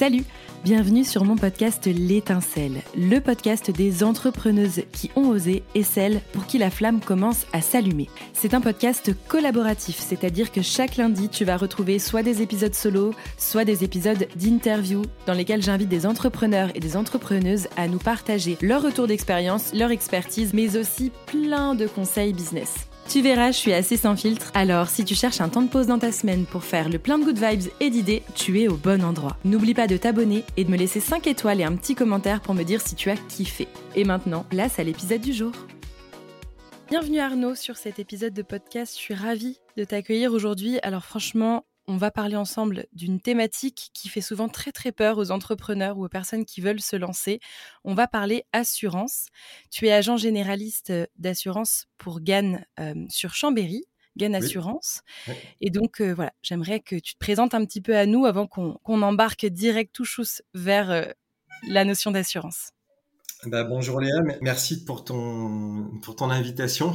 Salut Bienvenue sur mon podcast L'étincelle, le podcast des entrepreneuses qui ont osé et celles pour qui la flamme commence à s'allumer. C'est un podcast collaboratif, c'est-à-dire que chaque lundi, tu vas retrouver soit des épisodes solo, soit des épisodes d'interview dans lesquels j'invite des entrepreneurs et des entrepreneuses à nous partager leur retour d'expérience, leur expertise, mais aussi plein de conseils business. Tu verras, je suis assez sans filtre. Alors, si tu cherches un temps de pause dans ta semaine pour faire le plein de good vibes et d'idées, tu es au bon endroit. N'oublie pas de t'abonner et de me laisser 5 étoiles et un petit commentaire pour me dire si tu as kiffé. Et maintenant, place à l'épisode du jour. Bienvenue Arnaud sur cet épisode de podcast. Je suis ravie de t'accueillir aujourd'hui. Alors franchement, on va parler ensemble d'une thématique qui fait souvent très très peur aux entrepreneurs ou aux personnes qui veulent se lancer. On va parler assurance. Tu es agent généraliste euh, d'assurance pour GAN euh, sur Chambéry. GAN Assurance. Et donc, euh, voilà, j'aimerais que tu te présentes un petit peu à nous avant qu'on embarque direct tout chousse vers la notion d'assurance. Bah, bonjour Léa, merci pour ton, pour ton invitation.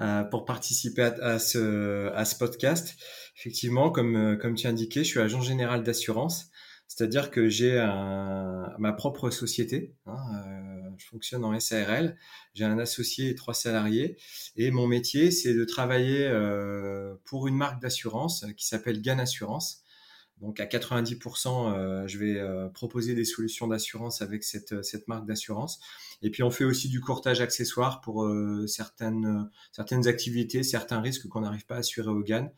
Euh, pour participer à, ce, à ce podcast. Effectivement, comme, euh, comme tu as indiqué, je suis agent général d'assurance, c'est-à-dire que j'ai ma propre société. Hein, euh, je fonctionne en SARL. J'ai un associé et trois salariés. Et mon métier, c'est de travailler pour une marque d'assurance qui s'appelle GAN Assurance. Donc à 90%, je vais proposer des solutions d'assurance avec cette, cette marque d'assurance. Et puis on fait aussi du courtage accessoire pour euh, certaines, certaines activités, certains risques qu'on n'arrive pas à assurer au GAN.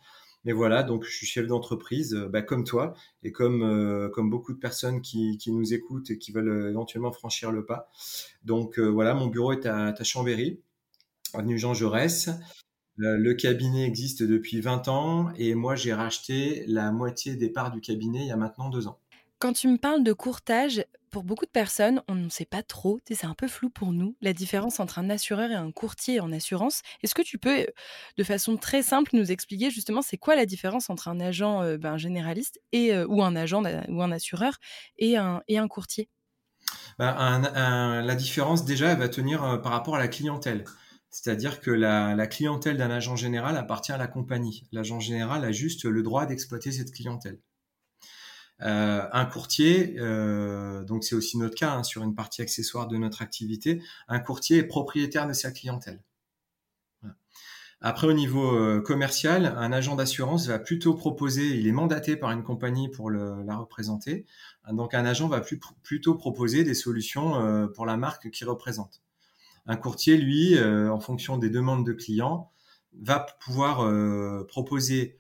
Mais voilà, donc je suis chef d'entreprise, euh, bah, comme toi, et comme, euh, comme beaucoup de personnes qui, qui, nous écoutent et qui veulent éventuellement franchir le pas. Donc voilà, mon bureau est à, à Chambéry, avenue Jean Jaurès. Le cabinet existe depuis 20 ans et moi j'ai racheté la moitié des parts du cabinet il y a maintenant deux ans. Quand tu me parles de courtage, pour beaucoup de personnes, on ne sait pas trop, c'est un peu flou pour nous, la différence entre un assureur et un courtier en assurance. Est-ce que tu peux, de façon très simple, nous expliquer justement c'est quoi la différence entre un agent ben, généraliste et, ou un agent ou un assureur et un, et un courtier? Bah, La différence déjà, elle va tenir par rapport à la clientèle. C'est-à-dire que la clientèle d'un agent général appartient à la compagnie. L'agent général a juste le droit d'exploiter cette clientèle. Euh, un courtier, euh, donc c'est aussi notre cas hein, sur une partie accessoire de notre activité, un courtier est propriétaire de sa clientèle. Après, au niveau euh, commercial, un agent d'assurance va plutôt proposer, il est mandaté par une compagnie pour la représenter, donc un agent va plutôt proposer des solutions pour la marque qu'il représente. Un courtier, lui, en fonction des demandes de clients, va pouvoir proposer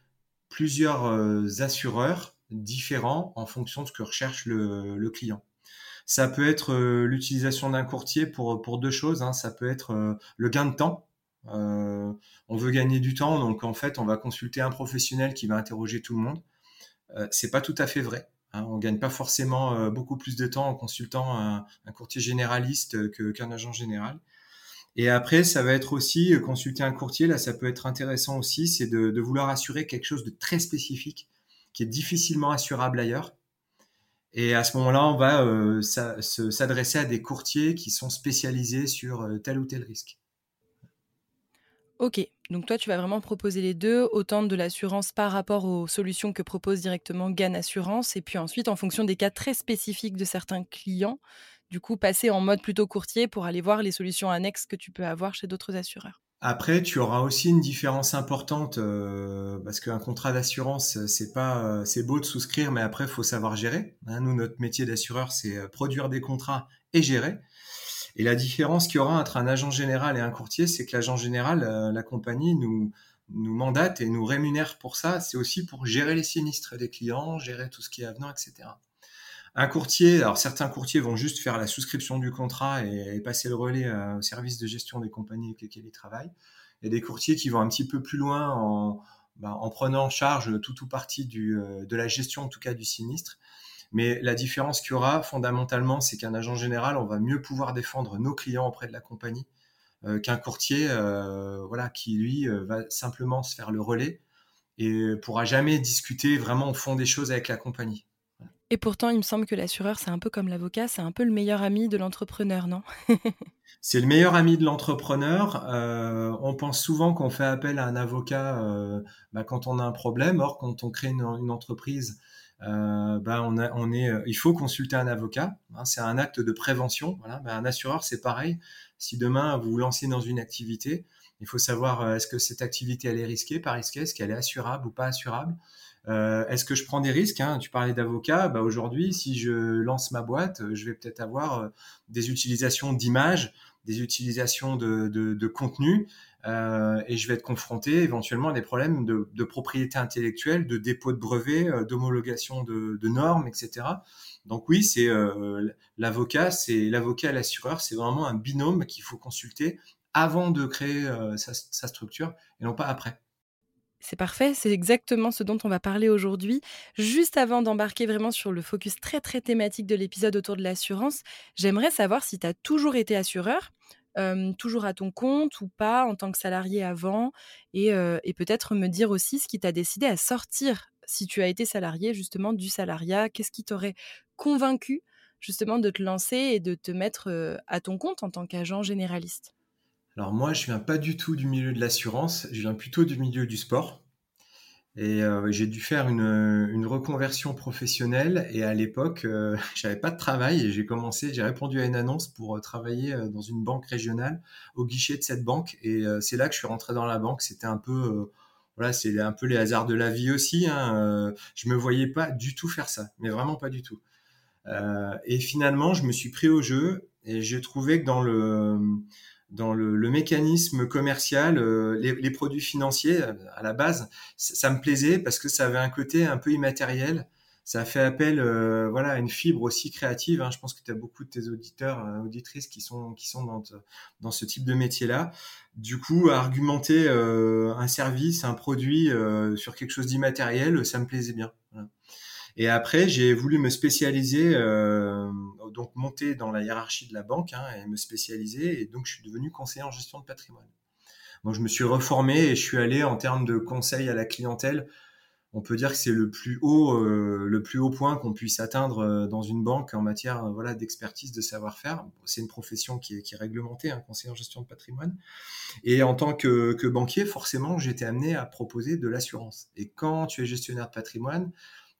plusieurs assureurs différents en fonction de ce que recherche le, client. Ça peut être euh, l'utilisation d'un courtier pour, pour deux choses. Hein. Ça peut être euh, le gain de temps. Euh, on veut gagner du temps, donc en fait, on va consulter un professionnel qui va interroger tout le monde. c'est pas tout à fait vrai. Hein. On gagne pas forcément beaucoup plus de temps en consultant un, courtier généraliste qu'un agent général. Et après, ça va être aussi consulter un courtier. Là, ça peut être intéressant aussi, c'est de vouloir assurer quelque chose de très spécifique qui est difficilement assurable ailleurs. Et à ce moment-là, on va euh, s'adresser à des courtiers qui sont spécialisés sur euh, tel ou tel risque. Ok, donc toi, tu vas vraiment proposer les deux, autant de l'assurance par rapport aux solutions que propose directement GAN Assurance, et puis ensuite, en fonction des cas très spécifiques de certains clients, du coup, passer en mode plutôt courtier pour aller voir les solutions annexes que tu peux avoir chez d'autres assureurs. Après, tu auras aussi une différence importante euh, parce qu'un contrat d'assurance, c'est pas, euh, c'est beau de souscrire, mais après, faut savoir gérer. Hein, nous, notre métier d'assureur, c'est euh, produire des contrats et gérer. Et la différence qu'il y aura entre un agent général et un courtier, c'est que l'agent général, la compagnie nous nous mandate et nous rémunère pour ça. C'est aussi pour gérer les sinistres des clients, gérer tout ce qui est avenant, etc. Un courtier, alors certains courtiers vont juste faire la souscription du contrat et, passer le relais euh, au service de gestion des compagnies avec lesquelles ils travaillent. Il y a des courtiers qui vont un petit peu plus loin en, ben, prenant en charge tout ou partie euh, de la gestion, en tout cas du sinistre. Mais la différence qu'il y aura fondamentalement, c'est qu'un agent général, on va mieux pouvoir défendre nos clients auprès de la compagnie euh, qu'un courtier, voilà, qui lui va simplement se faire le relais et pourra jamais discuter vraiment au fond des choses avec la compagnie. Et pourtant, il me semble que l'assureur, c'est un peu comme l'avocat, c'est un peu le meilleur ami de l'entrepreneur, non? C'est le meilleur ami de l'entrepreneur. Euh, on pense souvent qu'on fait appel à un avocat euh, bah, quand on a un problème. Or, quand on crée une, entreprise, euh, bah, il faut consulter un avocat. Hein, c'est un acte de prévention. Un assureur, c'est pareil. Si demain vous vous lancez dans une activité, il faut savoir est-ce que cette activité elle est risquée, pas risquée, est-ce qu'elle est assurable ou pas assurable? Euh, est-ce que je prends des risques hein? Tu parlais d'avocat. Bah aujourd'hui, si je lance ma boîte, je vais peut-être avoir euh, des utilisations d'images, des utilisations de, de, contenu, euh, et je vais être confronté éventuellement à des problèmes de, propriété intellectuelle, de dépôt de brevets, euh, d'homologation de, normes, etc. Donc oui, c'est euh, l'avocat, c'est l'avocat et l'assureur, c'est vraiment un binôme qu'il faut consulter avant de créer sa, sa structure et non pas après. C'est parfait, c'est exactement ce dont on va parler aujourd'hui. Juste avant d'embarquer vraiment sur le focus très très thématique de l'épisode autour de l'assurance, j'aimerais savoir si tu as toujours été assureur, toujours à ton compte ou pas en tant que salarié avant, et, et peut-être me dire aussi ce qui t'a décidé à sortir si tu as été salarié justement du salariat, qu'est-ce qui t'aurait convaincu justement de te lancer et de te mettre à ton compte en tant qu'agent généraliste? Alors moi, je viens pas du tout du milieu de l'assurance, je viens plutôt du milieu du sport. Et euh, j'ai dû faire une, reconversion professionnelle. Et à l'époque, euh, j'avais pas de travail j'ai commencé, j'ai répondu à une annonce pour euh, travailler dans une banque régionale au guichet de cette banque. Et c'est là que je suis rentré dans la banque. C'était un peu, voilà, c'est un peu les hasards de la vie aussi. Hein. je me voyais pas du tout faire ça, mais vraiment pas du tout. et finalement, je me suis pris au jeu et j'ai trouvé que dans le dans le, mécanisme commercial, euh, les, produits financiers euh, à la base, ça, me plaisait parce que ça avait un côté un peu immatériel. Ça fait appel euh, voilà, à une fibre aussi créative. Hein. Je pense que tu as beaucoup de tes auditeurs, auditrices qui sont, qui sont dans, dans ce type de métier-là. Du coup, argumenter un service, un produit sur quelque chose d'immatériel, ça me plaisait bien. Et après, j'ai voulu me spécialiser, euh, donc monter dans la hiérarchie de la banque hein, et me spécialiser. Et donc, je suis devenu conseiller en gestion de patrimoine. Donc, je me suis reformé et je suis allé en termes de conseil à la clientèle. On peut dire que c'est le plus haut, euh, le plus haut point qu'on puisse atteindre euh, dans une banque en matière voilà d'expertise, de savoir-faire. C'est une profession qui est, réglementée, un hein, conseiller en gestion de patrimoine. Et en tant que, que banquier, forcément, j'étais amené à proposer de l'assurance. Et quand tu es gestionnaire de patrimoine,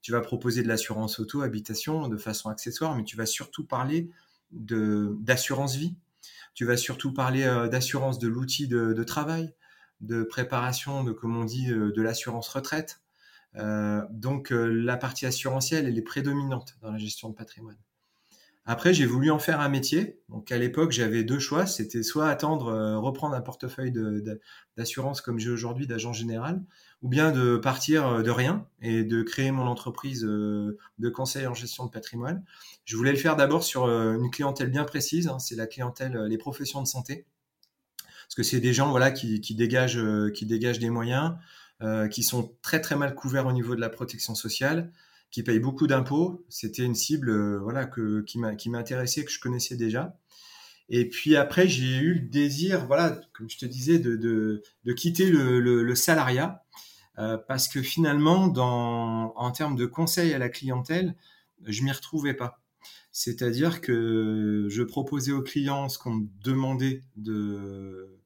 tu vas proposer de l'assurance auto, habitation de façon accessoire, mais tu vas surtout parler d'assurance vie. Tu vas surtout parler euh, d'assurance de l'outil de, travail, de préparation de, comme on dit, euh, de l'assurance retraite. Euh, donc la partie assurantielle, elle est prédominante dans la gestion de patrimoine. Après, j'ai voulu en faire un métier. Donc, à l'époque, j'avais deux choix. C'était soit attendre, reprendre un portefeuille d'assurance comme j'ai aujourd'hui d'agent général, ou bien de partir euh, de rien et de créer mon entreprise euh, de conseil en gestion de patrimoine. Je voulais le faire d'abord sur une clientèle bien précise. Hein. c'est la clientèle, les professions de santé, parce que c'est des gens, voilà, qui, dégagent, qui dégagent des moyens, qui sont très très mal couverts au niveau de la protection sociale qui paye beaucoup d'impôts. C'était une cible euh, voilà, que, qui m'intéressait, que je connaissais déjà. Et puis après, j'ai eu le désir, voilà, comme je te disais, de, de, de quitter le, le, salariat, euh, parce que finalement, en termes de conseil à la clientèle, je m'y retrouvais pas. C'est-à-dire que je proposais aux clients ce qu'on me demandait de,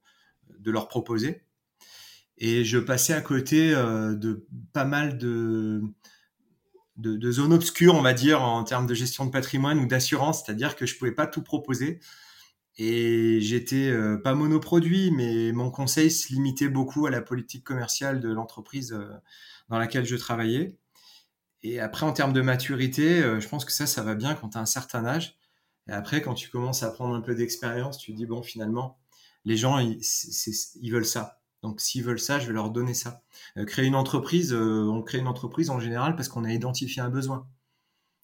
leur proposer, et je passais à côté euh, de pas mal de, de, zones obscures, on va dire, en termes de gestion de patrimoine ou d'assurance, c'est-à-dire que je pouvais pas tout proposer. Et j'étais euh, pas monoproduit, mais mon conseil se limitait beaucoup à la politique commerciale de l'entreprise euh, dans laquelle je travaillais. Et après, en termes de maturité, euh, je pense que ça, ça va bien quand tu as un certain âge. Et après, quand tu commences à prendre un peu d'expérience, tu te dis, bon, finalement, les gens, ils veulent ça. Donc s'ils veulent ça, je vais leur donner ça. Euh, créer une entreprise, on crée une entreprise en général parce qu'on a identifié un besoin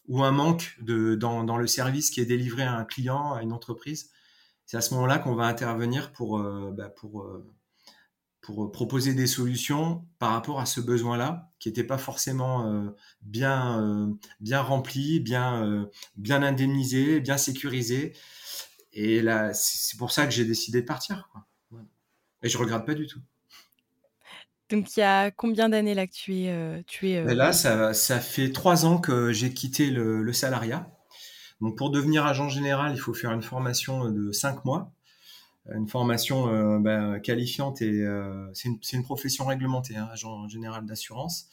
ou un manque de, dans, le service qui est délivré à un client, à une entreprise. C'est à ce moment-là qu'on va intervenir pour, euh, bah, pour, pour proposer des solutions par rapport à ce besoin-là qui n'était pas forcément bien, bien rempli, bien, bien indemnisé, bien sécurisé. Et là, c'est pour ça que j'ai décidé de partir. Quoi. Et je regrette pas du tout. Donc il y a combien d'années là que tu es, tu es ben Là, ça, ça, fait trois ans que j'ai quitté le, le, salariat. Donc pour devenir agent général, il faut faire une formation de cinq mois une formation ben, qualifiante et c'est une, profession réglementée, hein, agent général d'assurance.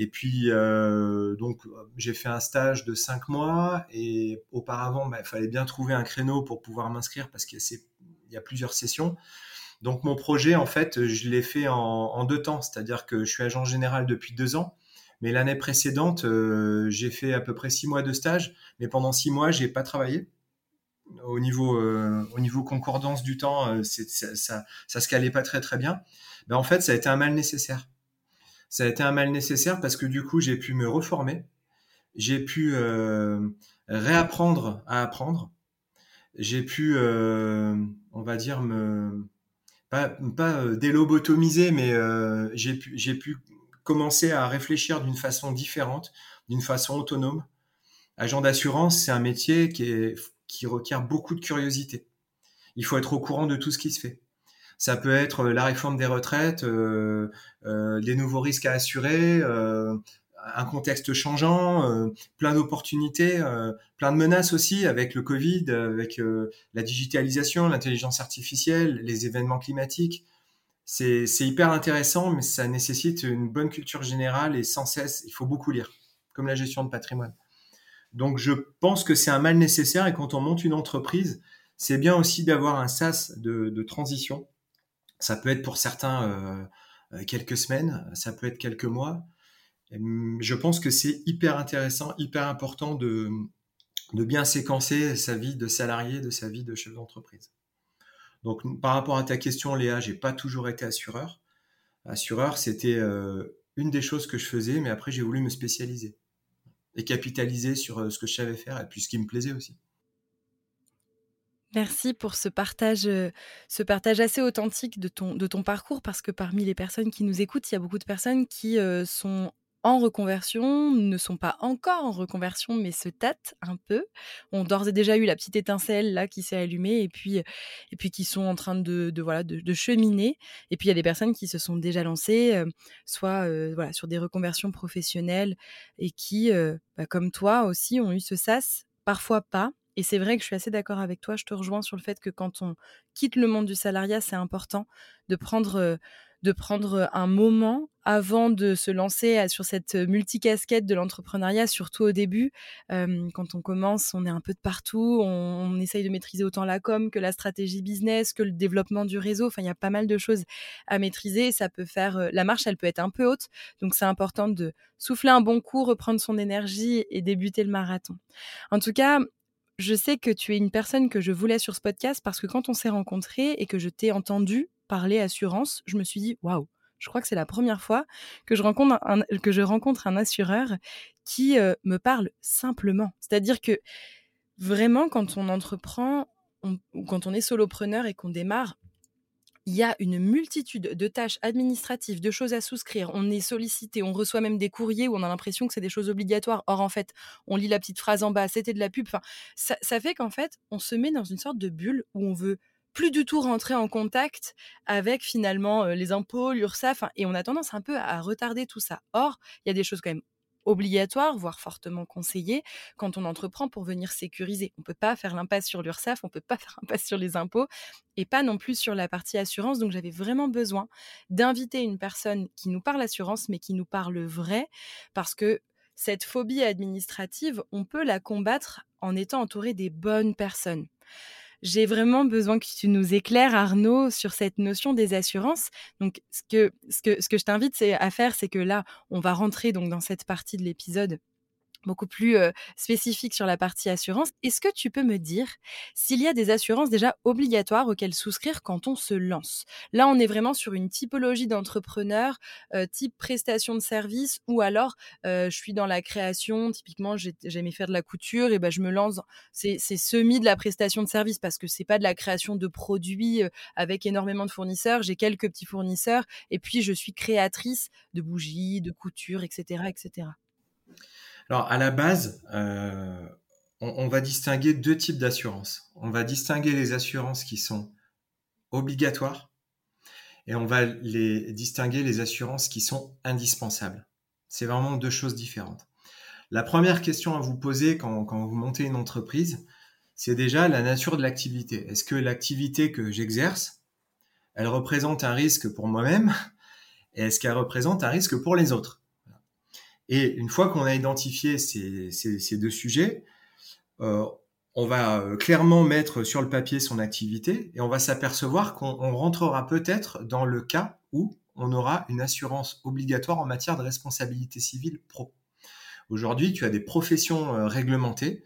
Et puis, euh, donc, j'ai fait un stage de cinq mois et auparavant, bah, il fallait bien trouver un créneau pour pouvoir m'inscrire parce qu'il y, a plusieurs sessions. Donc, mon projet, en fait, je l'ai fait en, deux temps, c'est-à-dire que je suis agent général depuis deux ans. Mais l'année précédente, euh, j'ai fait à peu près six mois de stage, mais pendant six mois, j'ai pas travaillé. Au niveau, euh, au niveau concordance du temps, ça, ça, ça, se calait pas très très bien. Ben, en fait, ça a été un mal nécessaire ça a été un mal nécessaire parce que du coup, j'ai pu me reformer, j'ai pu euh, réapprendre à apprendre, j'ai pu, euh, on va dire, me pas, euh, délobotomiser, mais j'ai pu, j'ai pu commencer à réfléchir d'une façon différente, d'une façon autonome. Agent d'assurance, c'est un métier qui, requiert beaucoup de curiosité. Il faut être au courant de tout ce qui se fait. Ça peut être euh, la réforme des retraites, euh, euh, les nouveaux risques à assurer, un contexte changeant, plein d'opportunités, plein de menaces aussi avec le Covid, avec la digitalisation, l'intelligence artificielle, les événements climatiques. C'est hyper intéressant, mais ça nécessite une bonne culture générale et sans cesse, il faut beaucoup lire, comme la gestion de patrimoine. Donc je pense que c'est un mal nécessaire et quand on monte une entreprise, c'est bien aussi d'avoir un sas de, transition ça peut être pour certains euh, euh, quelques semaines, ça peut être quelques mois. Hum, je pense que c'est hyper intéressant, hyper important de bien séquencer sa vie de salarié, de sa vie de chef d'entreprise. Donc, par rapport à ta question, Léa, j'ai pas toujours été assureur. Assureur, c'était euh, une des choses que je faisais, mais après, j'ai voulu me spécialiser et capitaliser sur ce que je savais faire et puis ce qui me plaisait aussi. Merci pour ce partage, ce partage assez authentique de ton, de ton parcours, parce que parmi les personnes qui nous écoutent, il y a beaucoup de personnes qui sont en reconversion, ne sont pas encore en reconversion, mais se tâtent un peu, ont d'ores et déjà eu la petite étincelle là qui s'est allumée, et puis, et puis qui sont en train de, voilà, de, cheminer. Et puis il y a des personnes qui se sont déjà lancées, soit voilà, sur des reconversions professionnelles, et qui, bah, comme toi aussi, ont eu ce sas, parfois pas et c'est vrai que je suis assez d'accord avec toi. Je te rejoins sur le fait que quand on quitte le monde du salariat, c'est important de prendre, de prendre un moment avant de se lancer sur cette multicasquette de l'entrepreneuriat, surtout au début. quand on commence, on est un peu de partout. On, on, essaye de maîtriser autant la com que la stratégie business, que le développement du réseau. Enfin, il y a pas mal de choses à maîtriser. Ça peut faire la marche, elle peut être un peu haute. Donc, c'est important de souffler un bon coup, reprendre son énergie et débuter le marathon. En tout cas, je sais que tu es une personne que je voulais sur ce podcast parce que quand on s'est rencontrés et que je t'ai entendu parler assurance, je me suis dit waouh, je crois que c'est la première fois que je rencontre un, que je rencontre un assureur qui euh, me parle simplement. C'est-à-dire que vraiment, quand on entreprend, quand on est solopreneur et qu'on démarre, il y a une multitude de tâches administratives, de choses à souscrire. On est sollicité, on reçoit même des courriers où on a l'impression que c'est des choses obligatoires. Or, en fait, on lit la petite phrase en bas, c'était de la pub. Enfin, ça, fait qu'en fait, on se met dans une sorte de bulle où on veut plus du tout rentrer en contact avec finalement euh, les impôts, l'URSSAF, et on a tendance un peu à retarder tout ça. Or, il y a des choses quand même obligatoire, voire fortement conseillé, quand on entreprend pour venir sécuriser. On ne peut pas faire l'impasse sur l'URSSAF, on ne peut pas faire l'impasse sur les impôts et pas non plus sur la partie assurance. Donc j'avais vraiment besoin d'inviter une personne qui nous parle assurance, mais qui nous parle vrai, parce que cette phobie administrative, on peut la combattre en étant entouré des bonnes personnes j'ai vraiment besoin que tu nous éclaires, Arnaud, sur cette notion des assurances. Donc, ce que, ce que, ce que je t'invite à faire, c'est que là, on va rentrer donc dans cette partie de l'épisode beaucoup plus spécifique sur la partie assurance. Est-ce que tu peux me dire s'il y a des assurances déjà obligatoires auxquelles souscrire quand on se lance? Là, on est vraiment sur une typologie d'entrepreneur, type prestation de service, ou alors je suis dans la création, typiquement j'aimais faire de la couture, et ben je me lance, c'est semi de la prestation de service parce que c'est pas de la création de produits avec énormément de fournisseurs, j'ai quelques petits fournisseurs, et puis je suis créatrice de bougies, de couture, etc. etc. Alors, à la base, euh, on, va distinguer deux types d'assurances. On va distinguer les assurances qui sont obligatoires et on va les distinguer les assurances qui sont indispensables. C'est vraiment deux choses différentes. La première question à vous poser quand, vous montez une entreprise, c'est déjà la nature de l'activité. Est-ce que l'activité que j'exerce, elle représente un risque pour moi-même et est-ce qu'elle représente un risque pour les autres? Et une fois qu'on a identifié ces, deux sujets, euh, on va euh, clairement mettre sur le papier son activité et on va s'apercevoir qu'on rentrera peut-être dans le cas où on aura une assurance obligatoire en matière de responsabilité civile pro. Aujourd'hui, tu as des professions euh, réglementées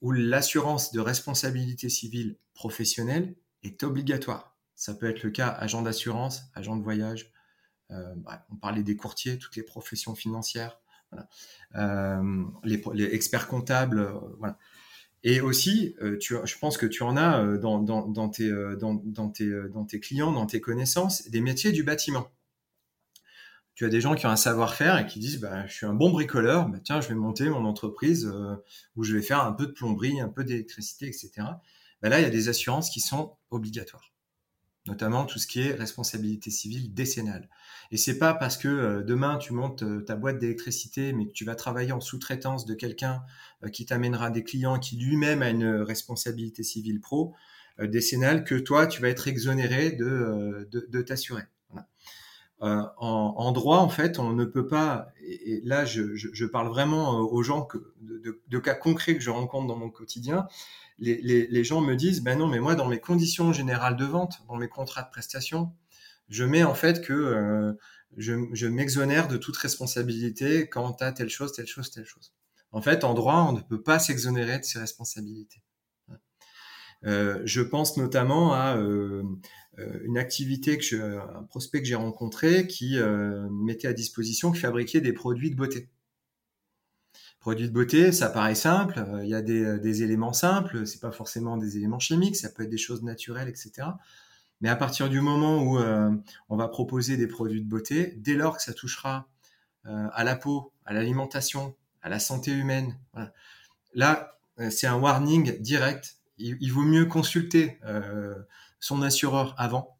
où l'assurance de responsabilité civile professionnelle est obligatoire. Ça peut être le cas agent d'assurance, agent de voyage, euh, on parlait des courtiers, toutes les professions financières, euh, les, experts comptables, voilà. Et aussi, je pense que tu en as dans, tes, clients, dans tes connaissances, des métiers du bâtiment tu as des gens qui ont un savoir-faire et qui disent bah, je suis un bon bricoleur, bah, tiens, je vais monter mon entreprise euh, où je vais faire un peu de plomberie, un peu d'électricité, etc. Bah, là, il y a des assurances qui sont obligatoires, notamment tout ce qui est responsabilité civile décennale. Et c'est pas parce que euh, demain tu montes euh, ta boîte d'électricité, mais que tu vas travailler en sous-traitance de quelqu'un qui t'amènera des clients qui lui-même a une responsabilité civile pro décennale que toi, tu vas être exonéré de, de t'assurer. Euh, en, droit, en fait, on ne peut pas, et, là je, parle vraiment euh, aux gens de, cas concrets que je rencontre dans mon quotidien, les, gens me disent, ben non, mais moi dans mes conditions générales de vente, dans mes contrats de prestation, je mets en fait que euh, je, m'exonère de toute responsabilité quant à telle chose, telle chose, telle chose. En fait, en droit, on ne peut pas s'exonérer de ses responsabilités. je pense notamment à euh, une activité que un prospect que j'ai rencontré qui euh, mettait à disposition, qui fabriquait des produits de beauté. Produits de beauté, ça paraît simple. Euh, il y a des, des éléments simples. C'est pas forcément des éléments chimiques. Ça peut être des choses naturelles, etc. Mais à partir du moment où on va proposer des produits de beauté, dès lors que ça touchera à la peau, à l'alimentation, à la santé humaine, là, c'est un warning direct. Il, il, vaut mieux consulter son assureur avant,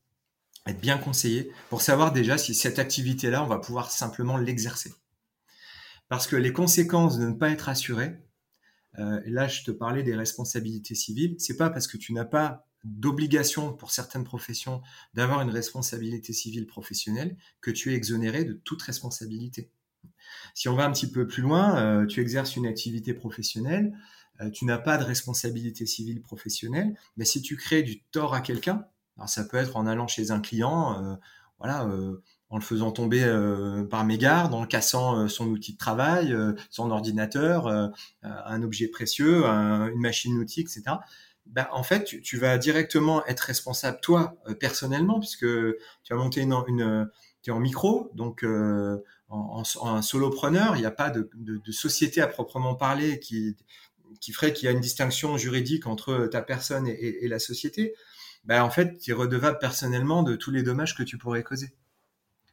être bien conseillé pour savoir déjà si cette activité-là, on va pouvoir simplement l'exercer. Parce que les conséquences de ne pas être assuré, euh, là je te parlais des responsabilités civiles, c'est pas parce que tu n'as pas d'obligation pour certaines professions d'avoir une responsabilité civile professionnelle que tu es exonéré de toute responsabilité. Si on va un petit peu plus loin, euh, tu exerces une activité professionnelle, euh, tu n'as pas de responsabilité civile professionnelle, mais si tu crées du tort à quelqu'un, alors ça peut être en allant chez un client, voilà, en le faisant tomber par mégarde, en cassant son outil de travail, son ordinateur, un objet précieux, une machine outil, etc. Ben, en fait, tu, vas directement être responsable toi personnellement, puisque tu vas monter une, es en micro, donc en, en, solopreneur, il n'y a pas de, société à proprement parler qui ferait qu'il y a une distinction juridique entre ta personne et, la société, ben en fait, tu es redevable personnellement de tous les dommages que tu pourrais causer.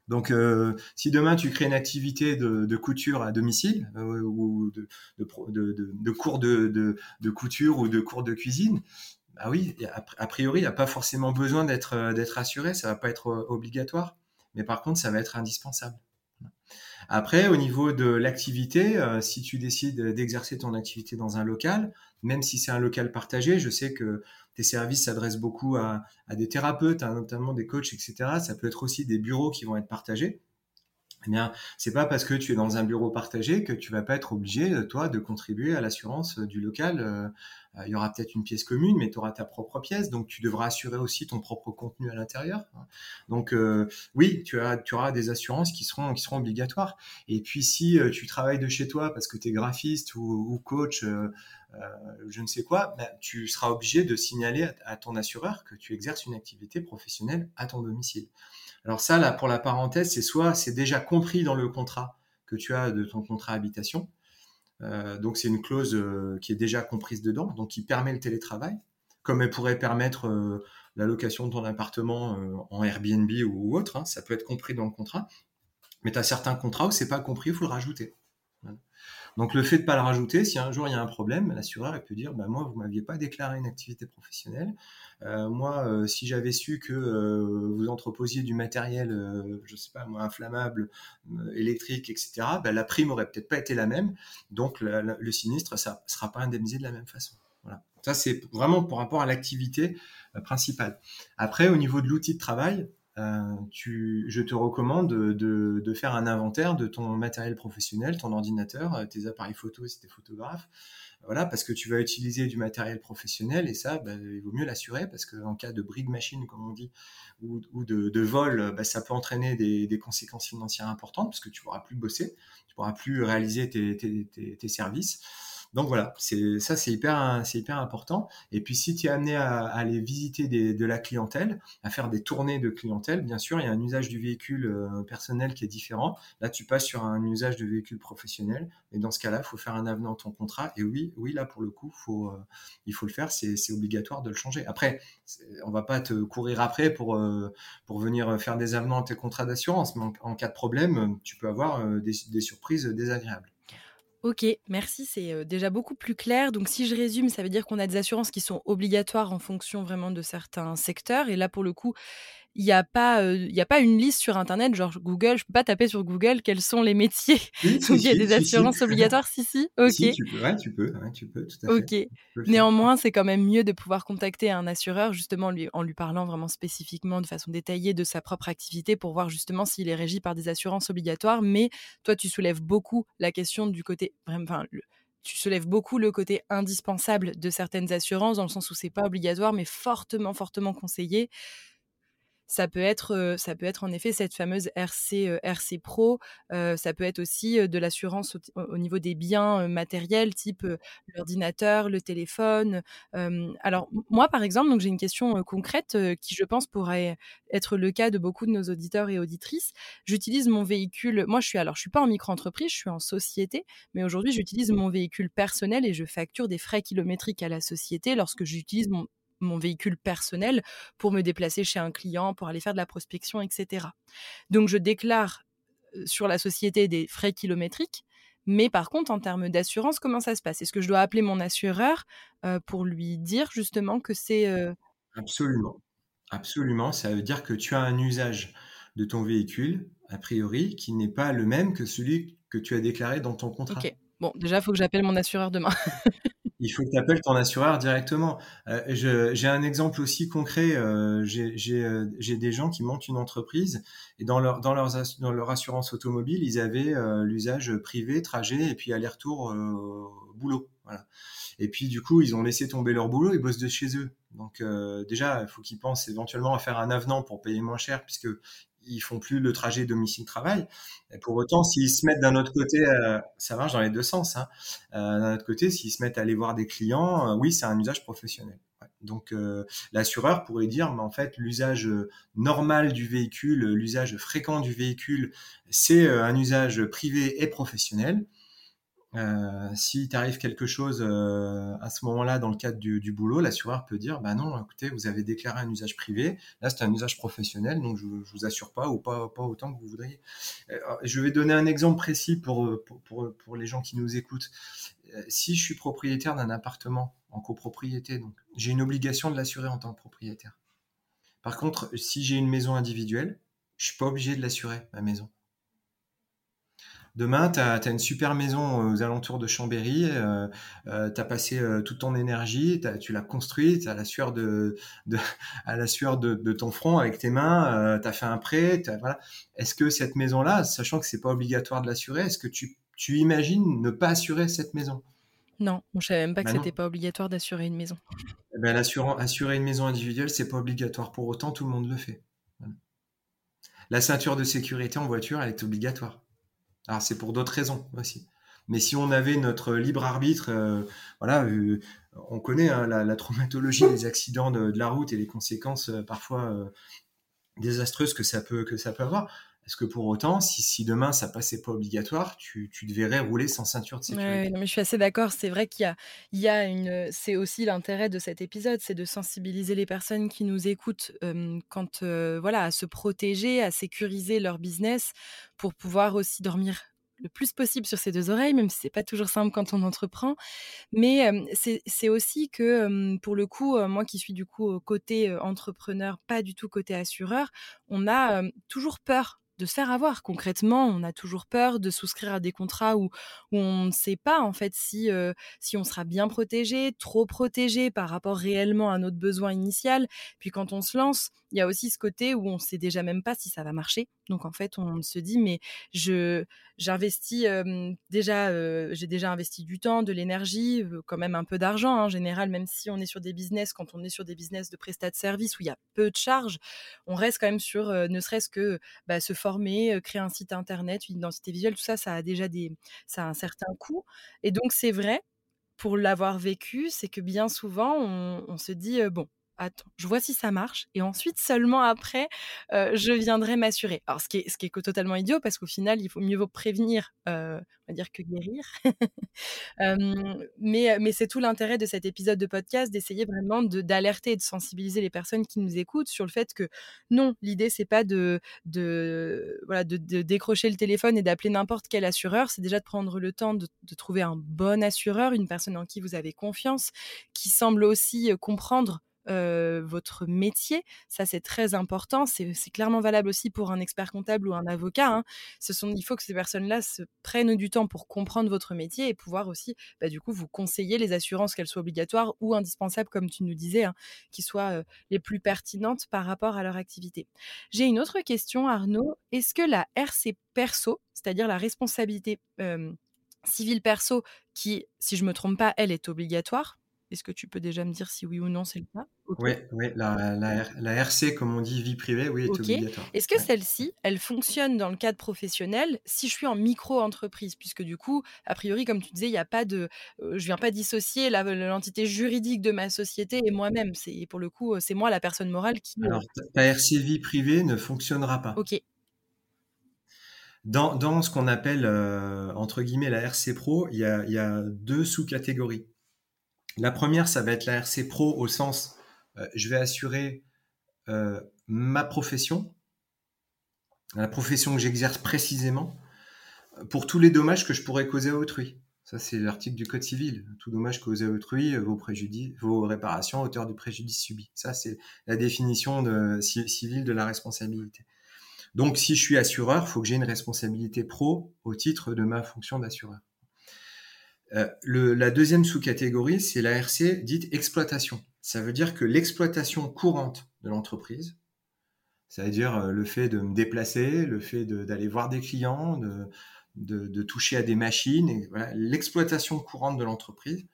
Donc, euh, si demain tu crées une activité de, couture à domicile euh, ou de, cours de, couture ou de cours de cuisine, bah oui, a, priori, il n'y a pas forcément besoin d'être assuré, ça va pas être obligatoire, mais par contre, ça va être indispensable. Après, au niveau de l'activité, euh, si tu décides d'exercer ton activité dans un local, même si c'est un local partagé, je sais que tes services s'adressent beaucoup à, des thérapeutes, hein, notamment des coachs, etc. Ça peut être aussi des bureaux qui vont être partagés eh bien, c'est pas parce que tu es dans un bureau partagé que tu vas pas être obligé, euh, toi, de contribuer à l'assurance euh, du local. Euh, il y aura peut-être une pièce commune, mais tu auras ta propre pièce, donc tu devras assurer aussi ton propre contenu à l'intérieur. Donc, oui, tu, as, tu auras des assurances qui seront, qui seront obligatoires. Et puis, si tu travailles de chez toi parce que tu es graphiste ou, coach, je ne sais quoi, ben, tu seras obligé de signaler à ton assureur que tu exerces une activité professionnelle à ton domicile. Alors ça, là, pour la parenthèse, c'est soit c'est déjà compris dans le contrat que tu as de ton contrat habitation, euh, donc c'est une clause euh, qui est déjà comprise dedans, donc qui permet le télétravail, comme elle pourrait permettre euh, la location de ton appartement en Airbnb ou, autre, hein, ça peut être compris dans le contrat. Mais tu as certains contrats où c'est pas compris, il faut le rajouter. Donc le fait de ne pas le rajouter, si un jour il y a un problème, l'assureur peut dire bah, Moi, vous ne m'aviez pas déclaré une activité professionnelle. Euh, moi, euh, si j'avais su que euh, vous entreposiez du matériel, je ne sais pas moi, inflammable, électrique, etc., bah, la prime aurait peut-être pas été la même. Donc le sinistre, ça ne sera pas indemnisé de la même façon. Voilà. Ça, c'est vraiment par rapport à l'activité principale. Après, au niveau de l'outil de travail, euh, je te recommande de, faire un inventaire de ton matériel professionnel, ton ordinateur, euh, tes appareils photo si tu es photographe. Voilà, parce que tu vas utiliser du matériel professionnel et ça, bah, il vaut mieux l'assurer parce qu'en cas de bris de machine, comme on dit, ou, de, vol, bah, ça peut entraîner des, conséquences financières importantes parce que tu pourras plus bosser, tu pourras plus réaliser tes services. Donc voilà, c'est ça c'est hyper important. Et puis si tu es amené à, aller visiter de la clientèle, à faire des tournées de clientèle, bien sûr, il y a un usage du véhicule euh, personnel qui est différent. Là, tu passes sur un usage de véhicule professionnel. Et dans ce cas-là, il faut faire un avenant à ton contrat. Et oui, oui, là pour le coup, euh, il faut le faire. C'est obligatoire de le changer. Après, on va pas te courir après pour euh, pour venir faire des avenants à tes contrats d'assurance. Mais en, cas de problème, tu peux avoir des surprises désagréables. Ok, merci, c'est déjà beaucoup plus clair. Donc si je résume, ça veut dire qu'on a des assurances qui sont obligatoires en fonction vraiment de certains secteurs. Et là, pour le coup, il n'y a, pas, y a pas une liste sur Internet, genre Google, je peux pas taper sur Google quels sont les métiers où il y a des assurances obligatoires. Si, si, ok. tu peux, ouais, tu peux, tu peux, tout à fait. Ok. Néanmoins, c'est quand même mieux de pouvoir contacter un assureur, justement, lui, en lui parlant vraiment spécifiquement, de façon détaillée, de sa propre activité pour voir justement s'il est régi par des assurances obligatoires. Mais toi, tu soulèves beaucoup la question du côté, enfin, tu soulèves beaucoup le côté indispensable de certaines assurances, dans le sens où c'est pas obligatoire, mais fortement, fortement conseillé ça peut être, ça peut être en effet cette fameuse RC, RC Pro. ça peut être aussi de l'assurance au, niveau des biens matériels, type l'ordinateur, le téléphone. alors moi, par exemple, donc j'ai une question concrète qui, je pense, pourrait être le cas de beaucoup de nos auditeurs et auditrices. J'utilise mon véhicule. Moi, je suis alors, je suis pas en micro-entreprise, je suis en société, mais aujourd'hui, j'utilise mon véhicule personnel et je facture des frais kilométriques à la société lorsque j'utilise mon mon véhicule personnel pour me déplacer chez un client, pour aller faire de la prospection, etc. Donc je déclare sur la société des frais kilométriques, mais par contre, en termes d'assurance, comment ça se passe? Est-ce que je dois appeler mon assureur pour lui dire justement que c'est... Absolument. Absolument. Ça veut dire que tu as un usage de ton véhicule, a priori, qui n'est pas le même que celui que tu as déclaré dans ton contrat. Ok. Bon, déjà, il faut que j'appelle mon assureur demain. Il faut que tu appelles ton assureur directement. Euh, j'ai un exemple aussi concret. Euh, euh, j'ai des gens qui montent une entreprise et dans leur, assurance automobile, ils avaient l'usage privé, trajet et puis aller-retour boulot. Et puis du coup, ils ont laissé tomber leur boulot, ils bossent de chez eux. Donc déjà, il faut qu'ils pensent éventuellement à faire un avenant pour payer moins cher puisque ils font plus le trajet domicile-travail. Pour autant, s'ils se mettent d'un autre côté, euh, ça marche dans les deux sens. Hein. Euh, d'un autre côté, s'ils se mettent à aller voir des clients, euh, oui, c'est un usage professionnel. Donc l'assureur pourrait dire, mais en fait, l'usage normal du véhicule, l'usage fréquent du véhicule, c'est un usage privé et professionnel. Euh, si t'arrive quelque chose euh, à ce moment-là dans le cadre du, boulot, l'assureur peut dire bah non, écoutez, vous avez déclaré un usage privé, là c'est un usage professionnel, donc je, je vous assure pas ou pas, autant que vous voudriez. Euh, je vais donner un exemple précis pour, pour, pour, les gens qui nous écoutent. Si je suis propriétaire d'un appartement en copropriété, donc j'ai une obligation de l'assurer en tant que propriétaire. Par contre, si j'ai une maison individuelle, je suis pas obligé de l'assurer, ma maison. Demain, tu as, une super maison aux alentours de Chambéry, euh, euh tu as passé euh, toute ton énergie, tu l'as construite à la sueur de, à la sueur de, ton front avec tes mains, tu as fait un prêt. Voilà. Est-ce que cette maison-là, sachant que c'est pas obligatoire de l'assurer, est-ce que tu, tu imagines ne pas assurer cette maison? Non, je savais même pas que bah c'était pas obligatoire d'assurer une maison. Eh ben, assurer une maison individuelle, c'est pas obligatoire. Pour autant, tout le monde le fait. La ceinture de sécurité en voiture, elle est obligatoire. Alors c'est pour d'autres raisons aussi. Mais si on avait notre libre arbitre, euh, euh, on connaît hein, la, traumatologie des accidents de, la route et les conséquences euh, parfois désastreuses que ça peut avoir. Est-ce que pour autant, si, demain ça passait pas obligatoire, tu, tu devrais rouler sans ceinture de sécurité? Mais Je suis assez d'accord. C'est vrai qu'il y a, il y a une. C'est aussi l'intérêt de cet épisode, c'est de sensibiliser les personnes qui nous écoutent quand, voilà, à se protéger, à sécuriser leur business pour pouvoir aussi dormir le plus possible sur ses deux oreilles, même si c'est pas toujours simple quand on entreprend. Mais c'est aussi que, pour le coup, moi qui suis du coup côté entrepreneur, pas du tout côté assureur, on a toujours peur de se faire avoir. Concrètement, on a toujours peur de souscrire à des contrats où, on ne sait pas en fait si, si on sera bien protégé, trop protégé par rapport réellement à notre besoin initial. Puis quand on se lance, il y a aussi ce côté où on ne sait déjà même pas si ça va marcher. Donc en fait, on se dit mais je j'investis déjà, j'ai déjà investi du temps, de l'énergie, quand même un peu d'argent hein, en général, même si on est sur des business, quand on est sur des business de prestat de service où il y a peu de charges, on reste quand même sur ne serait-ce que bah, se former, créer un site internet, une identité visuelle, tout ça, ça a déjà des, ça a un certain coût. Et donc c'est vrai pour l'avoir vécu, c'est que bien souvent, on, on se dit, bon, attends, je vois si ça marche, et ensuite seulement après, je viendrai m'assurer. Alors, ce qui est, totalement idiot, parce qu'au final, il faut mieux vaut prévenir, on va dire, que guérir. mais c'est tout l'intérêt de cet épisode de podcast, d'essayer vraiment d'alerter et de sensibiliser les personnes qui nous écoutent sur le fait que non, l'idée, c'est pas de, décrocher le téléphone et d'appeler n'importe quel assureur, c'est déjà de prendre le temps de trouver un bon assureur, une personne en qui vous avez confiance, qui semble aussi comprendre votre métier. Ça, c'est très important. C'est clairement valable aussi pour un expert comptable ou un avocat. Hein. Il faut que ces personnes-là se prennent du temps pour comprendre votre métier et pouvoir aussi, bah, du coup, vous conseiller les assurances, qu'elles soient obligatoires ou indispensables, comme tu nous disais, hein, qui soient les plus pertinentes par rapport à leur activité. J'ai une autre question, Arnaud. Est-ce que la RC perso, c'est-à-dire la responsabilité civile perso, qui, si je me trompe pas, elle est obligatoire est-ce que tu peux déjà me dire si oui ou non c'est le cas Oui, la, RC, comme on dit, vie privée, oui, est obligatoire. Est-ce que celle-ci, elle fonctionne dans le cadre professionnel si je suis en micro-entreprise? Puisque du coup, a priori, comme tu disais, il n'y a pas de. Euh, je viens pas dissocier l'entité juridique de ma société et moi-même. Pour le coup, c'est moi la personne morale qui. Alors, ta RC vie privée ne fonctionnera pas. Ok. Dans, ce qu'on appelle, euh, entre guillemets, la RC Pro, il y a deux sous-catégories. La première, ça va être la RC Pro au sens, euh, je vais assurer euh, ma profession, la profession que j'exerce précisément, pour tous les dommages que je pourrais causer à autrui. Ça, c'est l'article du Code civil. Tout dommage causé à autrui, vos, préjudices, vos réparations à hauteur du préjudice subi. Ça, c'est la définition de, civile de la responsabilité. Donc, si je suis assureur, il faut que j'ai une responsabilité pro au titre de ma fonction d'assureur. Euh, la deuxième sous-catégorie, c'est la RC dite exploitation. Ça veut dire que l'exploitation courante de l'entreprise, c'est-à-dire euh, le fait de me déplacer, le fait d'aller voir des clients, de, toucher à des machines, l'exploitation courante de l'entreprise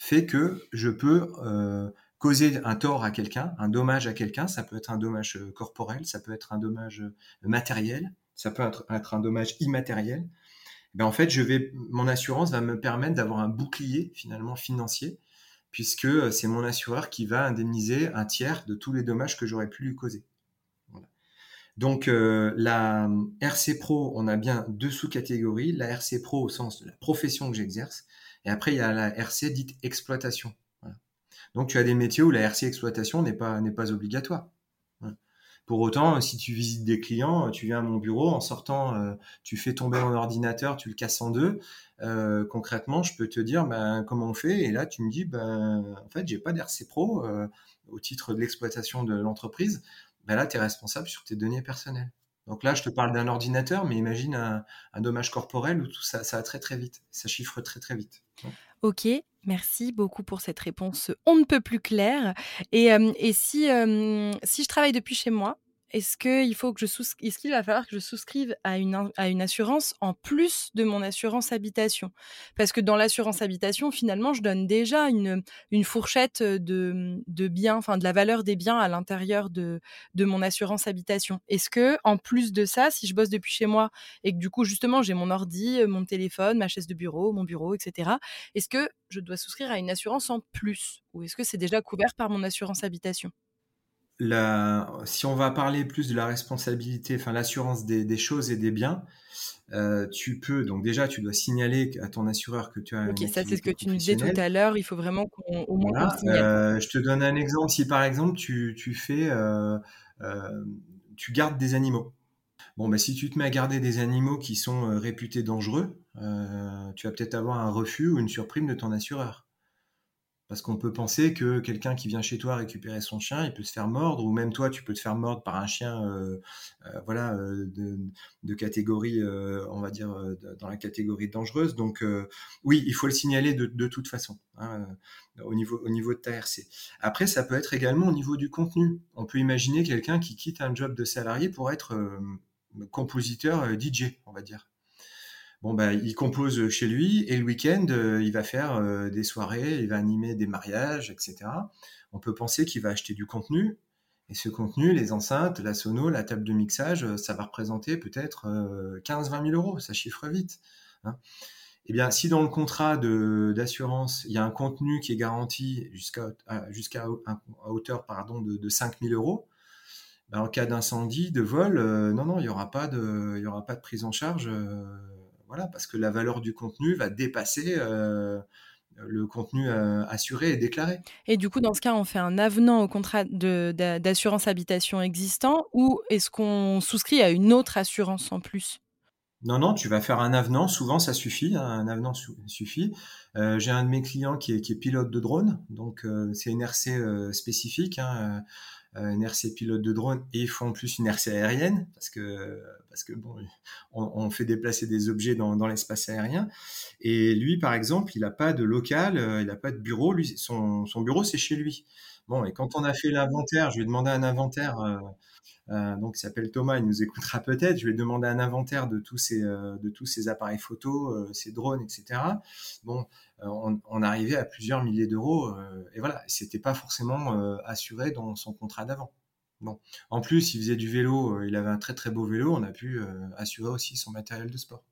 fait que je peux euh, causer un tort à quelqu'un, un dommage à quelqu'un. Ça peut être un dommage corporel, ça peut être un dommage matériel, ça peut être un dommage immatériel. Ben, en fait, je vais, mon assurance va me permettre d'avoir un bouclier finalement financier, puisque euh, c'est mon assureur qui va indemniser un tiers de tous les dommages que j'aurais pu lui causer. Donc euh, la RC Pro, on a bien deux sous-catégories. La RC Pro au sens de la profession que j'exerce, et après il y a la RC dite exploitation. Donc tu as des métiers où la RC exploitation n'est pas, n'est pas obligatoire. Pour autant, si tu visites des clients, tu viens à mon bureau, en sortant, euh, tu fais tomber mon ordinateur, tu le casses en deux. Euh, concrètement, je peux te dire ben, comment on fait? Et là, tu me dis, ben, en fait, j'ai pas d'RC Pro euh, au titre de l'exploitation de l'entreprise. Ben là, tu es responsable sur tes données personnelles. Donc là, je te parle d'un ordinateur, mais imagine un, dommage corporel où tout ça, ça va très très vite. Ça chiffre très très vite. Ok, merci beaucoup pour cette réponse on ne peut plus claire. Et, et si, si je travaille depuis chez moi, est-ce qu'il que je va falloir que je souscrive à une, assurance en plus de mon assurance habitation? Parce que dans l'assurance habitation, finalement, je donne déjà une, fourchette de, biens, de la valeur des biens à l'intérieur de, de mon assurance habitation. Est-ce que, en plus de ça, si je bosse depuis chez moi et que du coup, justement, j'ai mon ordi, mon téléphone, ma chaise de bureau, mon bureau, etc., est-ce que je dois souscrire à une assurance en plus? Ou est-ce que c'est déjà couvert par mon assurance habitation? Si on va parler plus de la responsabilité, enfin l'assurance des, choses et des biens, euh, tu peux donc déjà tu dois signaler à ton assureur que tu as. Ok, ça c'est ce que tu nous disais tout à l'heure. Il faut vraiment qu'on au moins euh, je te donne un exemple. Si par exemple tu, tu fais, euh, tu gardes des animaux. Bon, bah, si tu te mets à garder des animaux qui sont réputés dangereux, tu vas peut-être avoir un refus ou une surprime de ton assureur. Parce qu'on peut penser que quelqu'un qui vient chez toi récupérer son chien, il peut se faire mordre, ou même toi, tu peux te faire mordre par un chien, euh, euh, voilà, euh, de, catégorie, on va dire, dans la catégorie dangereuse. Donc, oui, il faut le signaler de, toute façon, hein, au niveau, au niveau de ta RC. Après, ça peut être également au niveau du contenu. On peut imaginer quelqu'un qui quitte un job de salarié pour être compositeur DJ, on va dire bon bah il compose chez lui et le week-end euh, il va faire euh, des soirées, il va animer des mariages, etc. On peut penser qu'il va acheter du contenu et ce contenu, les enceintes, la sono, la table de mixage, euh, ça va représenter peut-être 15-20 000 euros, ça chiffre vite. Hein. Eh bien, si dans le contrat d'assurance, il y a un contenu qui est garanti jusqu'à hauteur pardon, de, de 5 000 euros, ben, en cas d'incendie, de vol, non, non, il n'y aura pas de prise en charge voilà, parce que la valeur du contenu va dépasser euh, le contenu euh, assuré et déclaré. Et du coup, dans ce cas, on fait un avenant au contrat d'assurance habitation existant ou est-ce qu'on souscrit à une autre assurance en plus? Non, non, tu vas faire un avenant. Souvent, ça suffit. Hein, un avenant suffit. Euh, j'ai un de mes clients qui est, pilote de drone, donc c'est une RC spécifique. Hein, une RC pilote de drone et il faut en plus une RC aérienne parce que parce que bon on, fait déplacer des objets dans, dans l'espace aérien et lui par exemple il n'a pas de local euh, il n'a pas de bureau lui son, son bureau c'est chez lui bon et quand on a fait l'inventaire je lui ai demandé un inventaire euh, euh, donc il s'appelle Thomas, il nous écoutera peut-être. Je vais demander un inventaire de tous ces, euh, de tous ces appareils photo, euh, ces drones, etc. Bon, on, on, arrivait à plusieurs milliers d'euros et voilà, c'était pas forcément assuré dans son contrat d'avant. Bon, en plus, il faisait du vélo, il avait un très très beau vélo, on a pu assurer aussi son matériel de sport.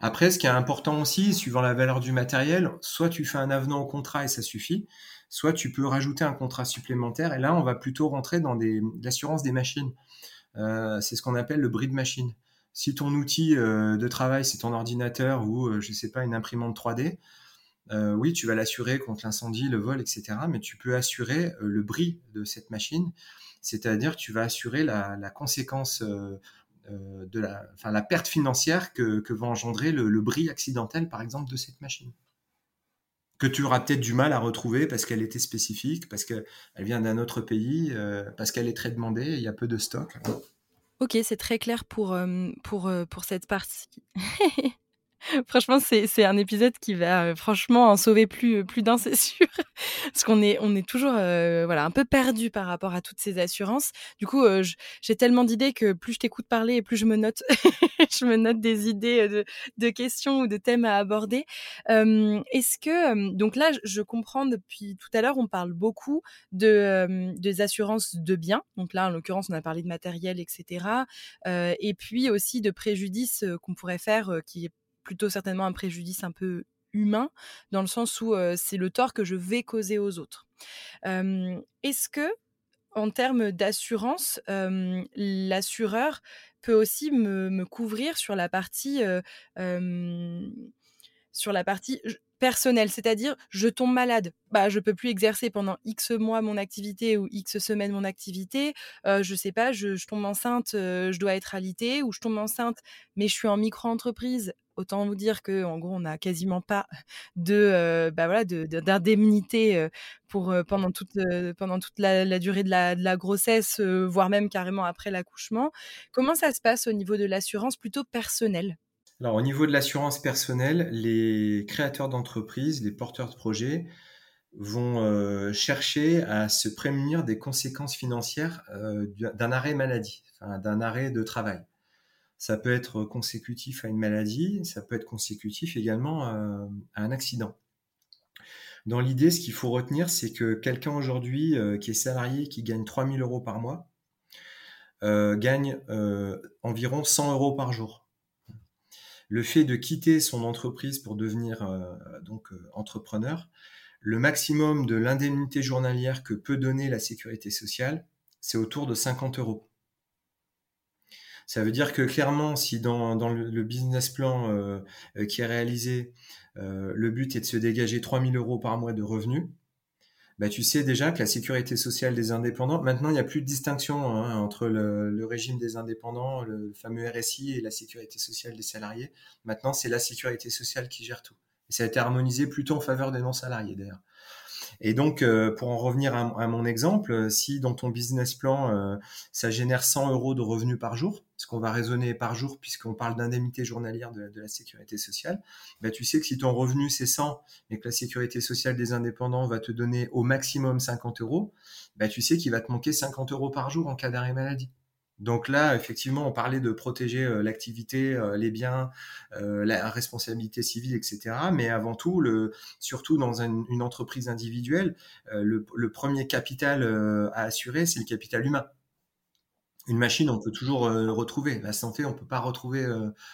Après, ce qui est important aussi, suivant la valeur du matériel, soit tu fais un avenant au contrat et ça suffit, soit tu peux rajouter un contrat supplémentaire. Et là, on va plutôt rentrer dans l'assurance des machines. Euh, c'est ce qu'on appelle le bris machine. Si ton outil euh, de travail, c'est ton ordinateur ou, euh, je ne sais pas, une imprimante 3D, oui, tu vas l'assurer contre l'incendie, le vol, etc. Mais tu peux assurer le bris de cette machine, c'est-à-dire tu vas assurer la, conséquence de la, enfin, la perte financière que, va engendrer le, bris accidentel, par exemple, de cette machine que tu auras peut-être du mal à retrouver parce qu'elle était spécifique, parce qu'elle vient d'un autre pays, euh, parce qu'elle est très demandée, il y a peu de stock. Ok, c'est très clair pour, euh, pour, euh, pour cette partie. franchement, c'est un épisode qui va euh, franchement en sauver plus, euh, plus d'un, c'est sûr. Parce qu'on est, on est toujours euh, voilà, un peu perdu par rapport à toutes ces assurances. Du coup, j'ai tellement d'idées que plus je t'écoute parler et plus je me note, je me note des idées de, de, questions ou de thèmes à aborder. Est-ce que, donc là, je comprends depuis tout à l'heure, on parle beaucoup de, des assurances de biens. Donc là, en l'occurrence, on a parlé de matériel, etc. et puis aussi de préjudices qu'on pourrait faire qui plutôt certainement un préjudice un peu humain, dans le sens où c'est le tort que je vais causer aux autres. Est-ce que, en termes d'assurance, l'assureur peut aussi me, couvrir sur la partie, sur la partie personnelle, c'est-à-dire je tombe malade, bah je peux plus exercer pendant X mois mon activité ou X semaines mon activité, euh, je sais pas, je, tombe enceinte, je dois être alité ou je tombe enceinte mais je suis en micro-entreprise, autant vous dire que en gros on n'a quasiment pas de bah voilà d'indemnité toute pendant toute la, durée de la, de la grossesse voire même carrément après l'accouchement. Comment ça se passe au niveau de l'assurance plutôt personnelle? Alors, au niveau de l'assurance personnelle, les créateurs d'entreprises, les porteurs de projets vont euh, chercher à se prémunir des conséquences financières euh, d'un arrêt maladie, d'un arrêt de travail. Ça peut être consécutif à une maladie, ça peut être consécutif également euh, à un accident. Dans l'idée, ce qu'il faut retenir, c'est que quelqu'un aujourd'hui qui est salarié, qui gagne 3000 euros par mois, gagne environ 100 euros par jour le fait de quitter son entreprise pour devenir euh, donc euh, entrepreneur, le maximum de l'indemnité journalière que peut donner la sécurité sociale, c'est autour de 50 euros. Ça veut dire que clairement, si dans, le, business plan euh, qui est réalisé, le but est de se dégager 3000 euros par mois de revenus, bah, tu sais déjà que la sécurité sociale des indépendants, maintenant il n'y a plus de distinction hein, entre le, régime des indépendants, le fameux RSI et la sécurité sociale des salariés. Maintenant c'est la sécurité sociale qui gère tout. Et ça a été harmonisé plutôt en faveur des non-salariés d'ailleurs. Et donc, euh, pour en revenir à, mon exemple, euh, si dans ton business plan, euh, ça génère 100 euros de revenus par jour, ce qu'on va raisonner par jour puisqu'on parle d'indemnité journalière de, la sécurité sociale, bah, tu sais que si ton revenu c'est 100 et que la sécurité sociale des indépendants va te donner au maximum 50 euros, bah, tu sais qu'il va te manquer 50 euros par jour en cas d'arrêt maladie. Donc là, effectivement, on parlait de protéger euh, l'activité, euh, les biens, euh, la responsabilité civile, etc. Mais avant tout, surtout dans une, entreprise individuelle, le, premier capital à assurer, c'est le capital humain. Une machine, on peut toujours retrouver. La santé, on peut pas retrouver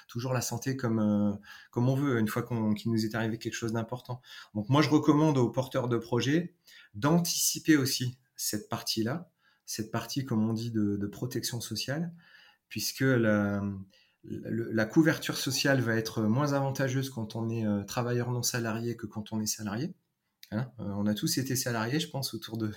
toujours la santé comme comme on veut une fois qu'il nous est arrivé quelque chose d'important. Donc moi, je recommande aux porteurs de projets d'anticiper aussi cette partie-là cette partie, comme on dit, de, protection sociale, puisque la, couverture sociale va être moins avantageuse quand on est euh, travailleur non salarié que quand on est salarié. Hein. Euh, on a tous été salariés, je pense, autour de,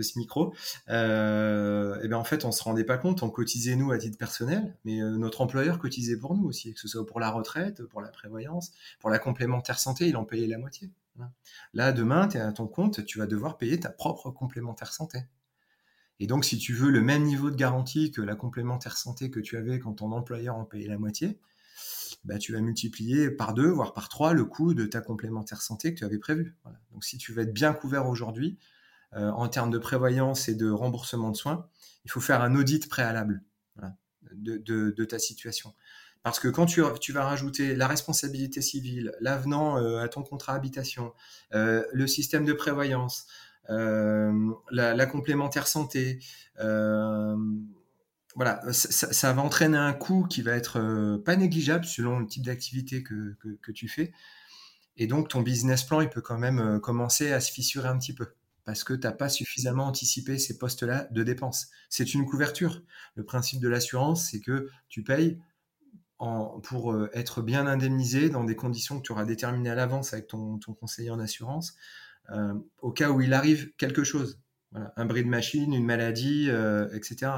ce micro. Euh, et bien en fait, on se rendait pas compte, on cotisait nous à titre personnel, mais notre employeur cotisait pour nous aussi, que ce soit pour la retraite, pour la prévoyance, pour la complémentaire santé, il en payait la moitié. Hein. Là, demain, tu es à ton compte, tu vas devoir payer ta propre complémentaire santé. Et donc, si tu veux le même niveau de garantie que la complémentaire santé que tu avais quand ton employeur en payait la moitié, bah, tu vas multiplier par deux, voire par trois, le coût de ta complémentaire santé que tu avais prévu. Donc, si tu veux être bien couvert aujourd'hui, euh, en termes de prévoyance et de remboursement de soins, il faut faire un audit préalable de, ta situation. Parce que quand tu, vas rajouter la responsabilité civile, l'avenant euh, à ton contrat habitation, euh, le système de prévoyance, euh, la, complémentaire santé. Euh, voilà, ça, va entraîner un coût qui va être euh, pas négligeable selon le type d'activité que, tu fais. Et donc, ton business plan, il peut quand même commencer à se fissurer un petit peu parce que tu n'as pas suffisamment anticipé ces postes-là de dépenses. C'est une couverture. Le principe de l'assurance, c'est que tu payes pour être bien indemnisé dans des conditions que tu auras déterminées à l'avance avec ton, conseiller en assurance. Euh, au cas où il arrive quelque chose. un bris de machine, une maladie, euh, etc.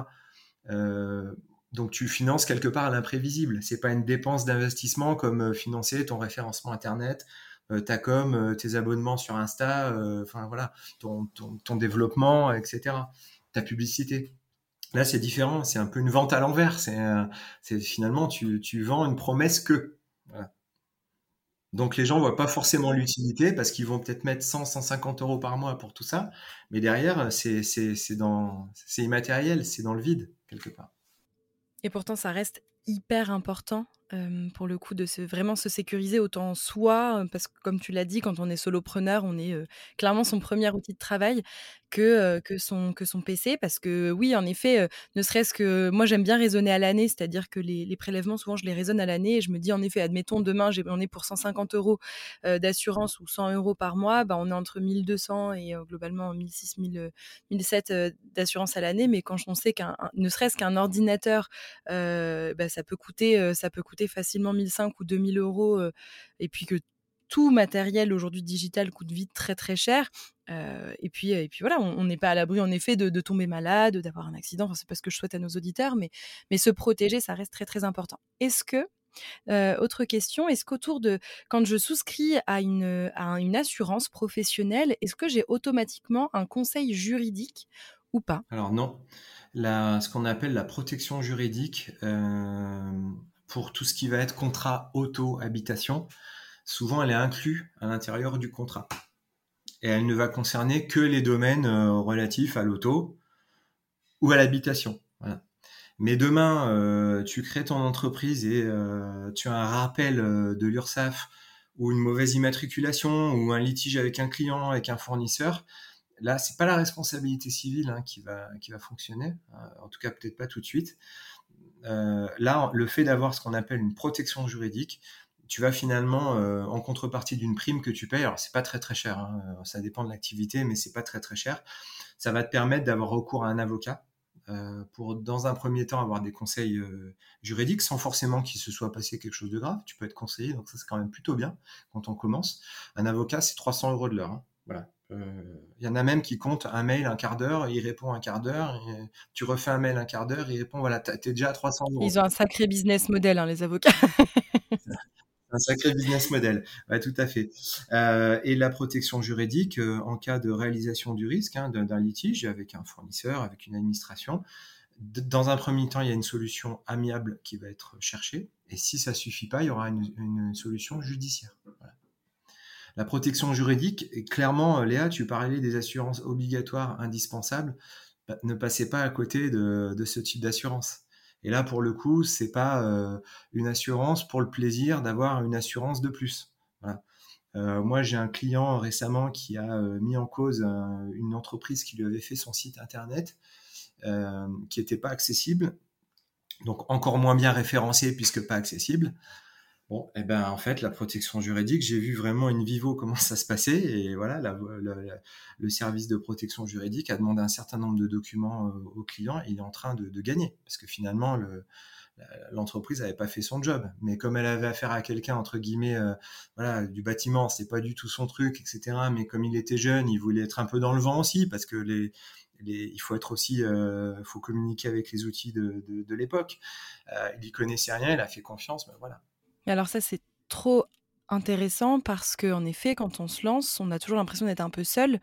Euh, donc tu finances quelque part l'imprévisible. C'est pas une dépense d'investissement comme financer ton référencement internet, ta com, tes abonnements sur Insta, voilà, ton, développement, etc. Ta publicité. Là, c'est différent. C'est un peu une vente à l'envers. C'est finalement tu, tu, vends une promesse que. Donc les gens voient pas forcément l'utilité parce qu'ils vont peut-être mettre 100, 150 euros par mois pour tout ça, mais derrière c'est immatériel, c'est dans le vide quelque part. Et pourtant ça reste hyper important pour le coup de vraiment se sécuriser autant soi, parce que comme tu l'as dit, quand on est solopreneur, on est clairement son premier outil de travail que, son, que son PC, parce que oui, en effet, ne serait-ce que moi j'aime bien raisonner à l'année, c'est-à-dire que les, prélèvements, souvent je les raisonne à l'année et je me dis en effet, admettons demain on est pour 150 euros d'assurance ou 100 euros par mois, bah, on est entre 1200 et globalement 1600, 1700 d'assurance à l'année, mais quand on sait qu'un ne serait-ce qu'un ordinateur, bah, ça peut coûter ça peut coûter facilement 1005 ou 2000 euros et puis que tout matériel aujourd'hui digital coûte vite très très cher. et puis et puis voilà, on n'est pas à l'abri en effet de, tomber malade, d'avoir un accident. Enfin, c'est pas ce que je souhaite à nos auditeurs, mais mais se protéger, ça reste très très important. Est-ce que autre question, est-ce qu'autour de quand je souscris à une à une assurance professionnelle, est-ce que j'ai automatiquement un conseil juridique ou pas? Alors non. Ce qu'on appelle la protection juridique, pour tout ce qui va être contrat auto-habitation, souvent elle est inclue à l'intérieur du contrat. Et elle ne va concerner que les domaines euh, relatifs à l'auto ou à l'habitation. Mais demain, euh, tu crées ton entreprise et euh, tu as un rappel de l'URSSAF ou une mauvaise immatriculation ou un litige avec un client, avec un fournisseur. Là, c'est pas la responsabilité civile hein, qui va fonctionner. en tout cas, peut-être pas tout de suite. Là, le fait d'avoir ce qu'on appelle une protection juridique, tu vas finalement, euh, en contrepartie d'une prime que tu payes, alors c'est pas très très cher, hein, euh, ça dépend de l'activité, mais c'est pas très très cher, ça va te permettre d'avoir recours à un avocat pour, dans un premier temps, avoir des conseils juridiques sans forcément qu'il se soit passé quelque chose de grave. Tu peux être conseillé, donc ça c'est quand même plutôt bien quand on commence. Un avocat, c'est 300 euros de l'heure. Hein. Voilà. Il y en a même qui comptent un mail un quart d'heure, il répond un quart d'heure, tu refais un mail un quart d'heure, il répond, voilà, tu es déjà à 300 euros. Ils ont un sacré business model, hein, les avocats. un sacré business model, tout à fait. Euh, et la protection juridique euh, en cas de réalisation du risque hein, d'un litige avec un fournisseur, avec une administration. Dans un premier temps, il y a une solution amiable qui va être cherchée, et si ça suffit pas, il y aura une, solution judiciaire. La protection juridique, clairement, euh, Léa, tu parlais des assurances obligatoires indispensables. Bah, ne passez pas à côté de, ce type d'assurance. Et là, pour le coup, c'est pas euh, une assurance pour le plaisir d'avoir une assurance de plus. Euh, moi, j'ai un client récemment qui a mis en cause une entreprise qui lui avait fait son site internet qui n'était pas accessible, donc encore moins bien référencé puisque pas accessible. Bon, eh ben en fait, la protection juridique, j'ai vu vraiment in vivo comment ça se passait, et voilà, le service de protection juridique a demandé un certain nombre de documents euh, au client, il est en train de, gagner, parce que finalement, l'entreprise n'avait pas fait son job, mais comme elle avait affaire à quelqu'un entre guillemets, euh, du bâtiment, c'est pas du tout son truc, etc. Mais comme il était jeune, il voulait être un peu dans le vent aussi, parce que les, il faut être aussi, euh, faut communiquer avec les outils de, l'époque. Euh, il y connaissait rien, il a fait confiance, mais voilà alors ça, c'est trop intéressant parce qu'en effet, quand on se lance, on a toujours l'impression d'être un peu seul.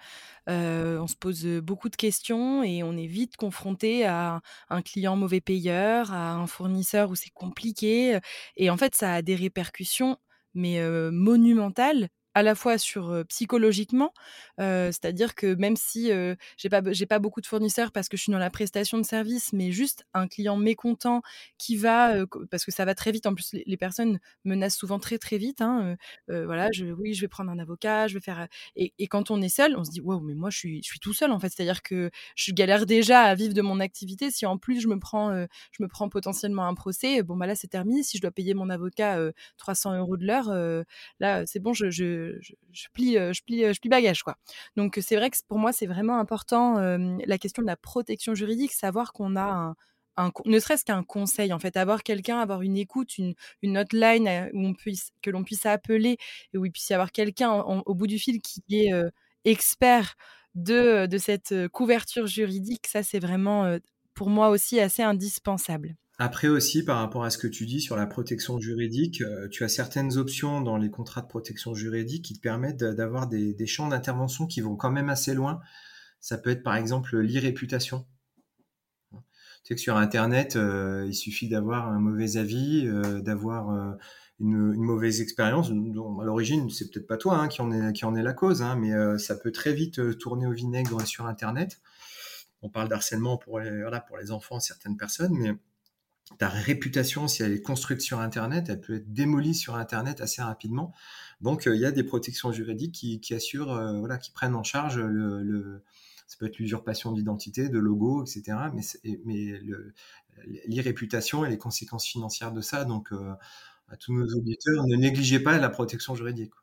on se pose beaucoup de questions et on est vite confronté à un client mauvais payeur, à un fournisseur où c'est compliqué. Et en fait, ça a des répercussions, mais monumentales à la fois sur psychologiquement, c'est-à-dire que même si j'ai pas j'ai pas beaucoup de fournisseurs parce que je suis dans la prestation de service, mais juste un client mécontent qui va parce que ça va très vite. En plus, les, personnes menacent souvent très très vite. Hein, voilà, je, oui, je vais prendre un avocat, je vais faire. Et, quand on est seul, on se dit waouh, mais moi je suis je suis tout seul en fait. C'est-à-dire que je galère déjà à vivre de mon activité. Si en plus je me prends je me prends potentiellement un procès, bon bah là c'est terminé. Si je dois payer mon avocat 300 euros de l'heure, là c'est bon, je, je, plie, je plie bagage. Quoi. Donc c'est vrai que pour moi, c'est vraiment important la question de la protection juridique, savoir qu'on a un, ne serait-ce qu'un conseil, en fait, avoir quelqu'un, avoir une écoute, une, hotline où on puisse, que l'on puisse appeler et où il puisse y avoir quelqu'un au bout du fil qui est expert de, de cette couverture juridique. Ça, c'est vraiment pour moi aussi assez indispensable. Après aussi, par rapport à ce que tu dis sur la protection juridique, euh, tu as certaines options dans les contrats de protection juridique qui te permettent d'avoir des, champs d'intervention qui vont quand même assez loin. Ça peut être par exemple l'irréputation. Tu sais que sur Internet, euh, il suffit d'avoir un mauvais avis, euh, d'avoir une, mauvaise expérience. à l'origine, c'est peut-être pas toi hein, qui, en est, la cause, hein, mais ça peut très vite tourner au vinaigre sur Internet. On parle d'harcèlement pour les enfants, certaines personnes, mais ta réputation, si elle est construite sur Internet, elle peut être démolie sur Internet assez rapidement. Donc, euh, il y a des protections juridiques qui, assurent, euh, voilà, qui prennent en charge le, ça peut être l'usurpation d'identité, de logo, etc. Mais, mais l'irréputation et les conséquences financières de ça. Donc, euh, à tous nos auditeurs, ne négligez pas la protection juridique.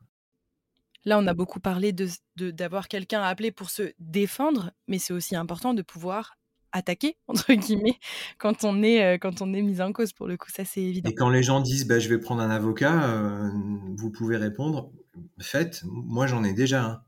Là, on a beaucoup parlé d'avoir quelqu'un à appeler pour se défendre, mais c'est aussi important de pouvoir attaquer entre guillemets quand on est euh, quand on est mis en cause pour le coup ça c'est évident. Et quand les gens disent bah, je vais prendre un avocat, euh, vous pouvez répondre faites, moi j'en ai déjà un.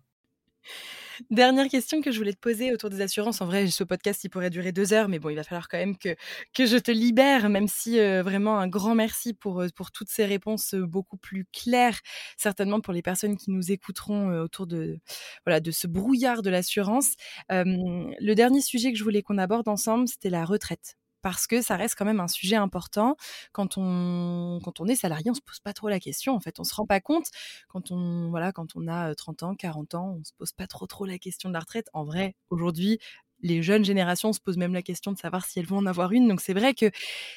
Dernière question que je voulais te poser autour des assurances. En vrai, ce podcast, il pourrait durer deux heures, mais bon, il va falloir quand même que, que je te libère, même si euh, vraiment un grand merci pour, euh, pour toutes ces réponses euh, beaucoup plus claires, certainement pour les personnes qui nous écouteront autour de, voilà, de ce brouillard de l'assurance. le dernier sujet que je voulais qu'on aborde ensemble, c'était la retraite parce que ça reste quand même un sujet important. Quand on, quand on est salarié, on se pose pas trop la question. En fait, on se rend pas compte. Quand on, voilà, quand on a 30 ans, 40 ans, on se pose pas trop trop la question de la retraite. En vrai, aujourd'hui, les jeunes générations se posent même la question de savoir si elles vont en avoir une. Donc c'est vrai que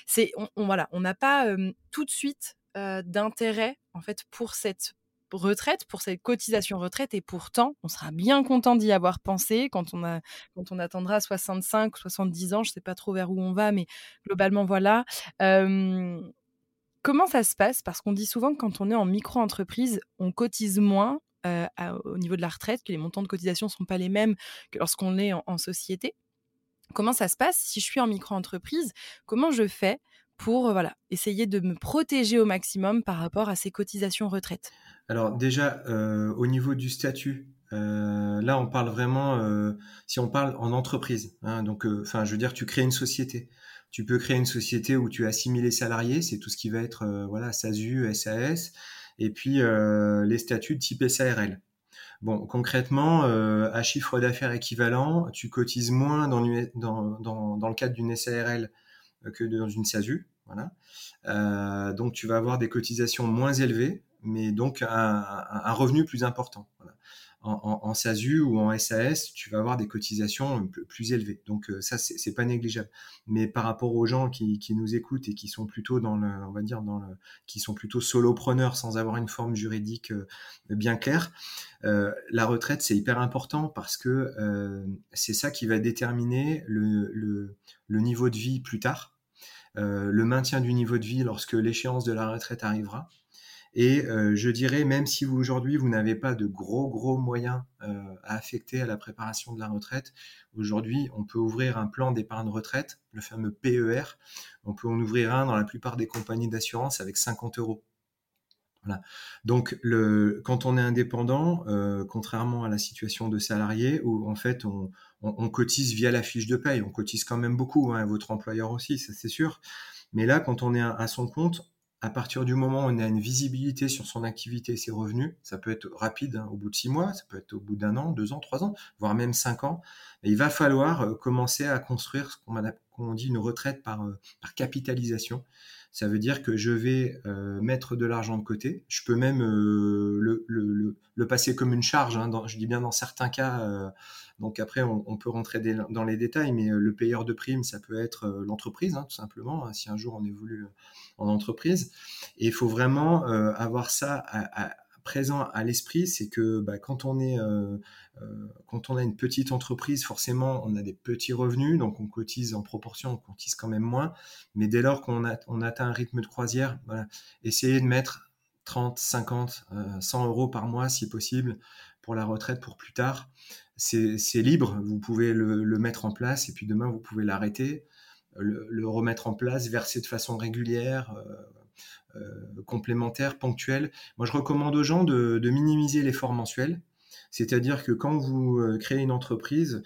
c'est, on, voilà, on n'a pas tout de suite d'intérêt en fait pour cette retraite, pour cette cotisation retraite. Et pourtant, on sera bien content d'y avoir pensé quand on, a, quand on attendra 65, 70 ans. Je ne sais pas trop vers où on va, mais globalement, voilà. comment ça se passe? Parce qu'on dit souvent que quand on est en micro-entreprise, on cotise moins au niveau de la retraite, que les montants de cotisation ne sont pas les mêmes que lorsqu'on est en société. Comment ça se passe? Si je suis en micro-entreprise Comment je fais pour voilà, essayer de me protéger au maximum par rapport à ces cotisations retraite Alors déjà, au niveau du statut, là, on parle vraiment, si on parle en entreprise, hein, donc, enfin, je veux dire, tu crées une société. Tu peux créer une société où tu as assimilé salariés, c'est tout ce qui va être, voilà, SASU, SAS, et puis les statuts de type SARL. Bon, concrètement, à chiffre d'affaires équivalent, tu cotises moins dans le cadre d'une SARL que dans une SASU. Voilà. Euh, donc tu vas avoir des cotisations moins élevées, mais donc un, revenu plus important. En, SASU ou en SAS, tu vas avoir des cotisations plus élevées. Donc euh, ça, c'est pas négligeable. Mais par rapport aux gens qui, nous écoutent et qui sont plutôt dans le, on va dire dans le, qui sont plutôt solopreneurs sans avoir une forme juridique euh, bien claire, la retraite c'est hyper important parce que c'est ça qui va déterminer le niveau de vie plus tard. Euh, le maintien du niveau de vie lorsque l'échéance de la retraite arrivera. Et euh, je dirais, même si aujourd'hui, vous n'avez pas de gros, gros moyens euh, à affecter à la préparation de la retraite, aujourd'hui, on peut ouvrir un plan d'épargne retraite, le fameux PER. On peut en ouvrir un dans la plupart des compagnies d'assurance avec 50 euros. Donc, quand on est indépendant, contrairement à la situation de salarié, où en fait on, cotise via la fiche de paye. On cotise quand même beaucoup, hein, votre employeur aussi, ça c'est sûr. Mais là, quand on est à son compte, à partir du moment où on a une visibilité sur son activité et ses revenus, ça peut être rapide, hein, au bout de six mois, ça peut être au bout d'un an, deux ans, trois ans, voire même cinq ans. il va falloir euh, commencer à construire ce qu'on dit une retraite par, euh, par capitalisation. Ça veut dire que je vais euh, mettre de l'argent de côté. Je peux même le, le, passer comme une charge. Hein, je dis bien dans certains cas donc après, on, peut rentrer dans les détails, mais euh, le payeur de primes, ça peut être euh, l'entreprise, hein, tout simplement, hein, si un jour on évolue euh, en entreprise. Et il faut vraiment avoir ça présent à l'esprit, c'est que bah, quand on est quand on a une petite entreprise, forcément, on a des petits revenus, donc on cotise en proportion, on cotise quand même moins. Mais dès lors qu'on on atteint un rythme de croisière, voilà, essayez de mettre 30, 50, 100 euros par mois si possible pour la retraite pour plus tard c'est libre, vous pouvez le, mettre en place et puis demain vous pouvez l'arrêter, le, remettre en place, verser de façon régulière, euh, euh, complémentaire, ponctuelle. Moi je recommande aux gens de, minimiser l'effort mensuel. C'est-à-dire que quand vous euh, créez une entreprise,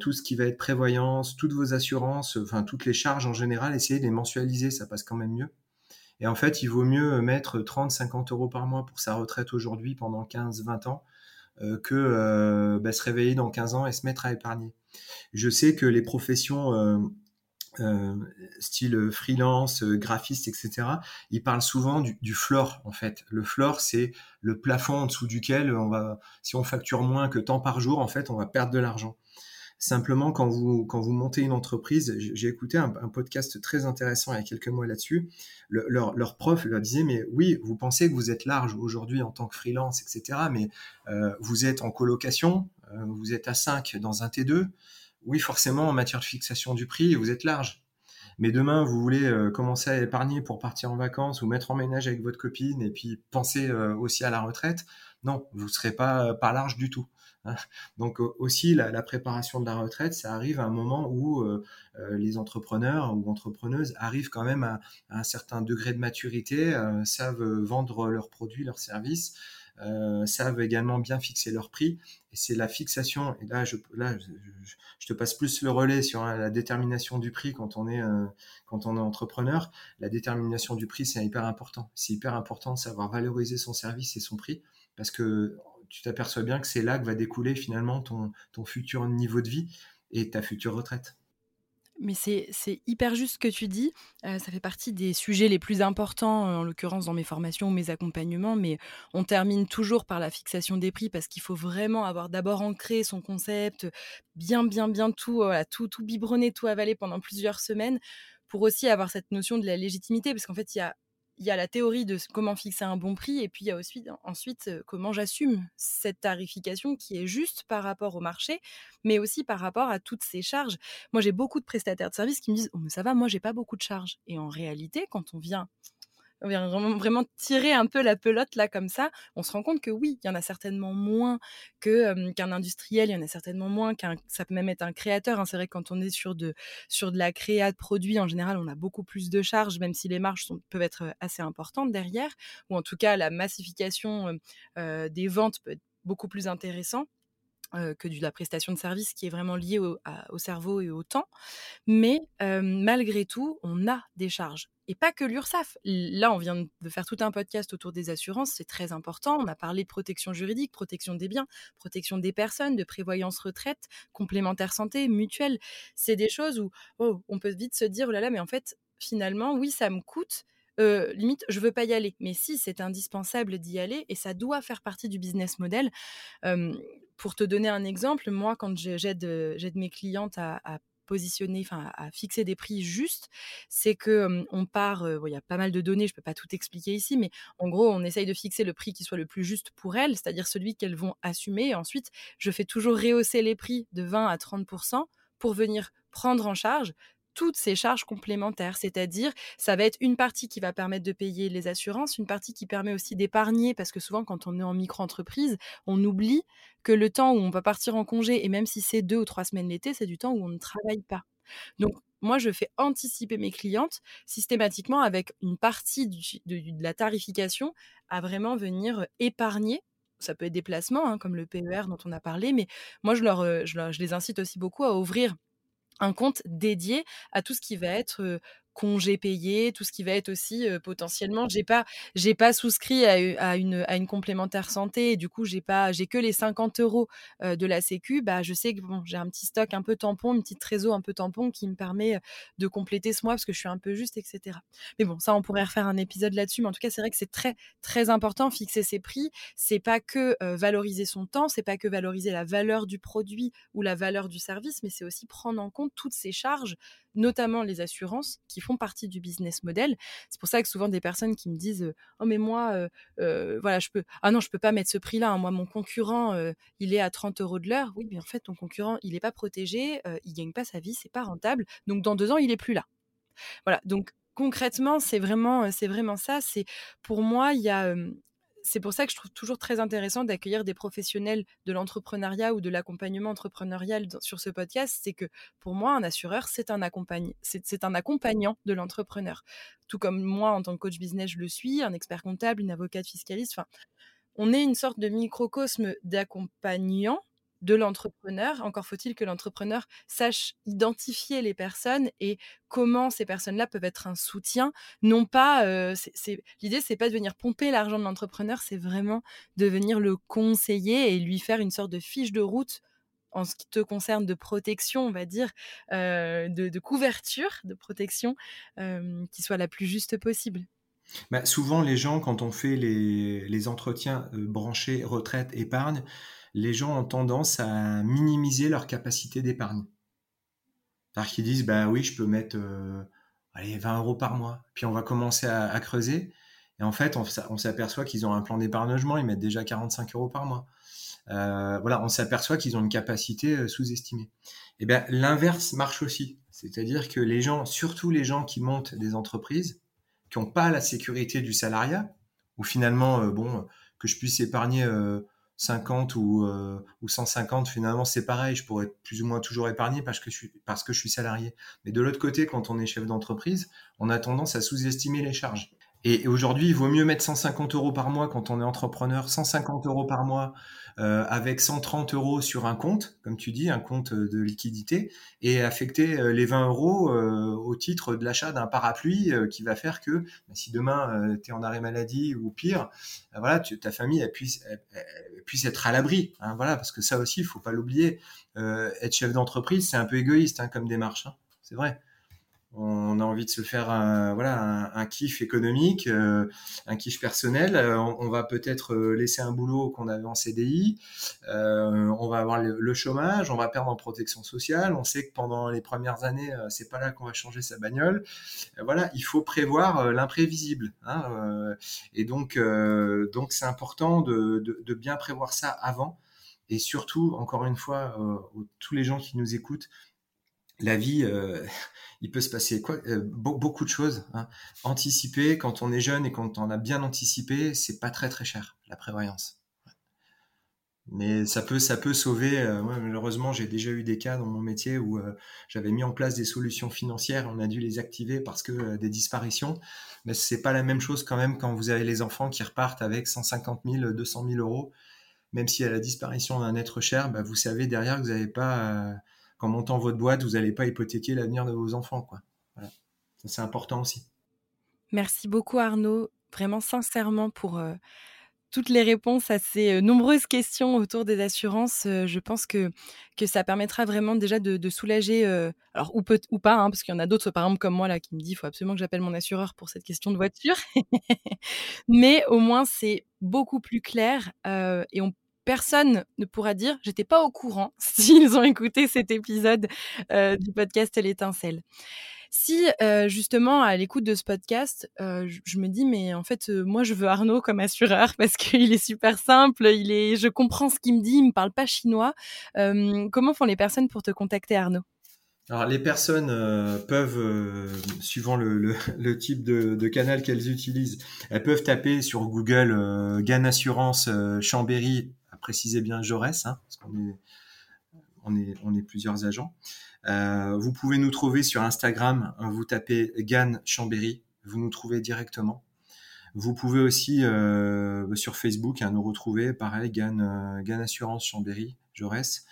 tout ce qui va être prévoyance, toutes vos assurances, enfin toutes les charges en général, essayez de les mensualiser, ça passe quand même mieux. Et en fait, il vaut mieux mettre 30, 50 euros par mois pour sa retraite aujourd'hui pendant 15, 20 ans euh, que euh, bah, se réveiller dans 15 ans et se mettre à épargner. Je sais que les professions euh, style freelance, graphiste, etc., ils parlent souvent du, du, floor en fait. Le floor, c'est le plafond en dessous duquel on va, si on facture moins que tant par jour, en fait, on va perdre de l'argent. Simplement, quand vous, quand vous montez une entreprise, j'ai écouté un, podcast très intéressant il y a quelques mois là-dessus. leur, leur, prof leur disait, mais oui, vous pensez que vous êtes large aujourd'hui en tant que freelance, etc., mais euh, vous êtes en colocation, euh, vous êtes à 5 dans un T2. Oui, forcément, en matière de fixation du prix, vous êtes large. Mais demain, vous voulez euh, commencer à épargner pour partir en vacances ou mettre en ménage avec votre copine et puis penser aussi à la retraite. Non, vous ne serez pas, pas large du tout. Hein. Donc aussi la, préparation de la retraite, ça arrive à un moment où euh, euh, les entrepreneurs ou entrepreneuses arrivent quand même à, un certain degré de maturité, euh, savent vendre leurs produits, leurs services, savent également bien fixer leur prix. Et c'est la fixation. Et là, je, là, je, te passe plus le relais sur la détermination du prix quand on est quand on est entrepreneur. La détermination du prix, c'est hyper important. C'est hyper important de savoir valoriser son service et son prix parce que tu t'aperçois bien que c'est là que va découler finalement ton, ton futur niveau de vie et ta future retraite. Mais c'est hyper juste ce que tu dis. Euh, ça fait partie des sujets les plus importants, en l'occurrence dans mes formations ou mes accompagnements, mais on termine toujours par la fixation des prix parce qu'il faut vraiment avoir d'abord ancré son concept, bien, bien, bien tout, tout, tout biberonner, tout avaler pendant plusieurs semaines pour aussi avoir cette notion de la légitimité, parce qu'en fait, il y a il y a la théorie de comment fixer un bon prix et puis il y a aussi, ensuite comment j'assume cette tarification qui est juste par rapport au marché, mais aussi par rapport à toutes ces charges. Moi, j'ai beaucoup de prestataires de services qui me disent oh, ça va, moi, j'ai pas beaucoup de charges. Et en réalité, quand on vient vient vraiment, tirer un peu la pelote là comme ça, on se rend compte que oui, il y en a certainement moins qu'un industriel, il y en a certainement moins qu'un, ça peut même être un créateur. Hein. C'est vrai que quand on est sur de sur de la créa de produits, en général, on a beaucoup plus de charges, même si les marges peuvent être assez importantes derrière, ou en tout cas la massification des ventes peut être beaucoup plus intéressant que de la prestation de service qui est vraiment liée au, cerveau et au temps. Mais malgré tout, on a des charges. Et pas que l'URSSAF. Là, on vient de faire tout un podcast autour des assurances, c'est très important. On a parlé de protection juridique, protection des biens, protection des personnes, de prévoyance retraite, complémentaire santé, mutuelle. C'est des choses où oh, on peut vite se dire, oh là là, mais en fait, finalement, oui, ça me coûte, limite, je veux pas y aller. Mais si, c'est indispensable d'y aller et ça doit faire partie du business model. pour te donner un exemple, moi, quand j'aide mes clientes à, positionner, enfin à fixer des prix justes, c'est que on part, il y a pas mal de données, je peux pas tout expliquer ici, mais en gros, on essaye de fixer le prix qui soit le plus juste pour elles, c'est-à-dire celui qu'elles vont assumer. Ensuite, je fais toujours rehausser les prix de 20 à 30 pour venir prendre en charge toutes ces charges complémentaires, c'est-à-dire ça va être une partie qui va permettre de payer les assurances, une partie qui permet aussi d'épargner, parce que souvent quand on est en micro-entreprise, on oublie que le temps où on va partir en congé, et même si c'est deux ou trois semaines l'été, c'est du temps où on ne travaille pas. Donc moi, je fais anticiper mes clientes systématiquement avec une partie de, la tarification à vraiment venir épargner ça peut être des placements, hein, comme le PER dont on a parlé, mais moi, je, je les incite aussi beaucoup à ouvrir un compte dédié à tout ce qui va être congés payés, tout ce qui va être aussi potentiellement. J'ai pas, j'ai pas souscrit à, une, à une complémentaire santé. Du coup, j'ai pas, j'ai que les 50 euros de la Sécu. Bah, je sais que bon, j'ai un petit stock un peu tampon, une petite trésor un peu tampon qui me permet de compléter ce mois parce que je suis un peu juste, etc. Mais bon, ça, on pourrait refaire un épisode là-dessus. Mais en tout cas, c'est vrai que c'est très, très important fixer ses prix. C'est pas que valoriser son temps, c'est pas que valoriser la valeur du produit ou la valeur du service, mais c'est aussi prendre en compte toutes ces charges notamment les assurances qui font partie du business model. C'est pour ça que souvent des personnes qui me disent oh mais moi voilà je peux ah non je peux pas mettre ce prix là hein. moi mon concurrent il est à 30 euros de l'heure. Oui mais en fait ton concurrent il n'est pas protégé il gagne pas sa vie c'est pas rentable. Donc dans deux ans il est plus là voilà. Donc concrètement c'est vraiment c'est vraiment ça. C'est pour moi il y a c'est pour ça que je trouve toujours très intéressant d'accueillir des professionnels de l'entrepreneuriat ou de l'accompagnement entrepreneurial sur ce podcast. C'est que pour moi, un assureur, c'est un, accompagnant de l'entrepreneur. Tout comme moi, en tant que coach business, je le suis, un expert comptable, une avocate fiscaliste. On est une sorte de microcosme d'accompagnant de l'entrepreneur. Encore faut-il que l'entrepreneur sache identifier les personnes et comment ces personnes-là peuvent être un soutien. Non pas, euh, l'idée, c'est pas de venir pomper l'argent de l'entrepreneur, c'est vraiment de venir le conseiller et lui faire une sorte de fiche de route en ce qui te concerne de protection, on va dire, euh, de, couverture de protection, euh, qui soit la plus juste possible. Bah, souvent, les gens, quand on fait les, entretiens branchés retraite, épargne, les gens ont tendance à minimiser leur capacité d'épargne. Parce qu'ils disent, bah oui, je peux mettre euh, allez, 20 euros par mois. Puis on va commencer à, creuser. Et en fait, on, s'aperçoit qu'ils ont un plan d'épargnement, ils mettent déjà 45 euros par mois. Euh, voilà, on s'aperçoit qu'ils ont une capacité euh, sous-estimée. Et eh bien, l'inverse marche aussi. C'est-à-dire que les gens, surtout les gens qui montent des entreprises, qui n'ont pas la sécurité du salariat, ou finalement, bon, que je puisse épargner 50 ou, euh, ou 150, finalement, c'est pareil. Je pourrais plus ou moins toujours épargner parce que je suis salarié. Mais de l'autre côté, quand on est chef d'entreprise, on a tendance à sous-estimer les charges. Et, aujourd'hui, il vaut mieux mettre 150 euros par mois quand on est entrepreneur, 150 euros par mois euh, avec 130 euros sur un compte, comme tu dis, un compte de liquidité, et affecter euh, les 20 euros euh, au titre de l'achat d'un parapluie qui va faire que bah, si demain tu es en arrêt maladie ou pire, voilà, ta famille puisse, puisse être à l'abri. Hein, voilà, parce que ça aussi, il faut pas l'oublier. être chef d'entreprise, c'est un peu égoïste hein, comme démarche. Hein, c'est vrai on a envie de se faire un, voilà, un, kiff économique, euh, un kiff personnel. Euh, on, va peut-être euh, laisser un boulot qu'on avait en CDI. on va avoir le, chômage, on va perdre en protection sociale. On sait que pendant les premières années, c'est pas là qu'on va changer sa bagnole. voilà, il faut prévoir l'imprévisible. Hein, et donc, donc c'est important de, de, bien prévoir ça avant. Et surtout, encore une fois, tous les gens qui nous écoutent, la vie, euh, il peut se passer euh, beaucoup de choses. Hein. Anticiper, quand on est jeune et quand on a bien anticipé, c'est pas très très cher la prévoyance. Mais ça peut, peut sauver. Euh, malheureusement, j'ai déjà eu des cas dans mon métier où j'avais mis en place des solutions financières, on a dû les activer parce que des disparitions. Mais c'est pas la même chose quand même quand vous avez les enfants qui repartent avec 150 000, 200 000 euros. même y a la disparition d'un être cher, bah, vous savez derrière que vous n'avez pas, qu'en montant votre boîte, vous n'allez pas hypothéquer l'avenir de vos enfants. Quoi. C'est important aussi. Merci beaucoup Arnaud, vraiment sincèrement pour toutes les réponses à ces nombreuses questions autour des assurances. je pense que, que ça permettra vraiment déjà de, soulager, alors ou, peut, ou pas, hein, parce qu'il y en a d'autres, par exemple comme moi, là, qui me dit il faut absolument que j'appelle mon assureur pour cette question de voiture. Mais au moins, c'est beaucoup plus clair et on personne ne pourra dire j'étais pas au courant s'ils ont écouté cet épisode du podcast L'étincelle. Si justement à l'écoute de ce podcast, je, me dis mais en fait moi je veux Arnaud comme assureur parce qu'il est super simple, il est, je comprends ce qu'il me dit, il me parle pas chinois. comment font les personnes pour te contacter Arnaud? Alors les personnes peuvent, suivant le, type de, canal qu'elles utilisent, elles peuvent taper sur Google Gan Assurance Chambéry, précisez bien Jaurès, hein, parce qu'on est, on est, plusieurs agents. Euh, vous pouvez nous trouver sur Instagram, hein, vous tapez Gann Chambéry, vous nous trouvez directement. Vous pouvez aussi euh, sur Facebook hein, nous retrouver, pareil, Gann, euh, Assurance Chambéry, Jaurès.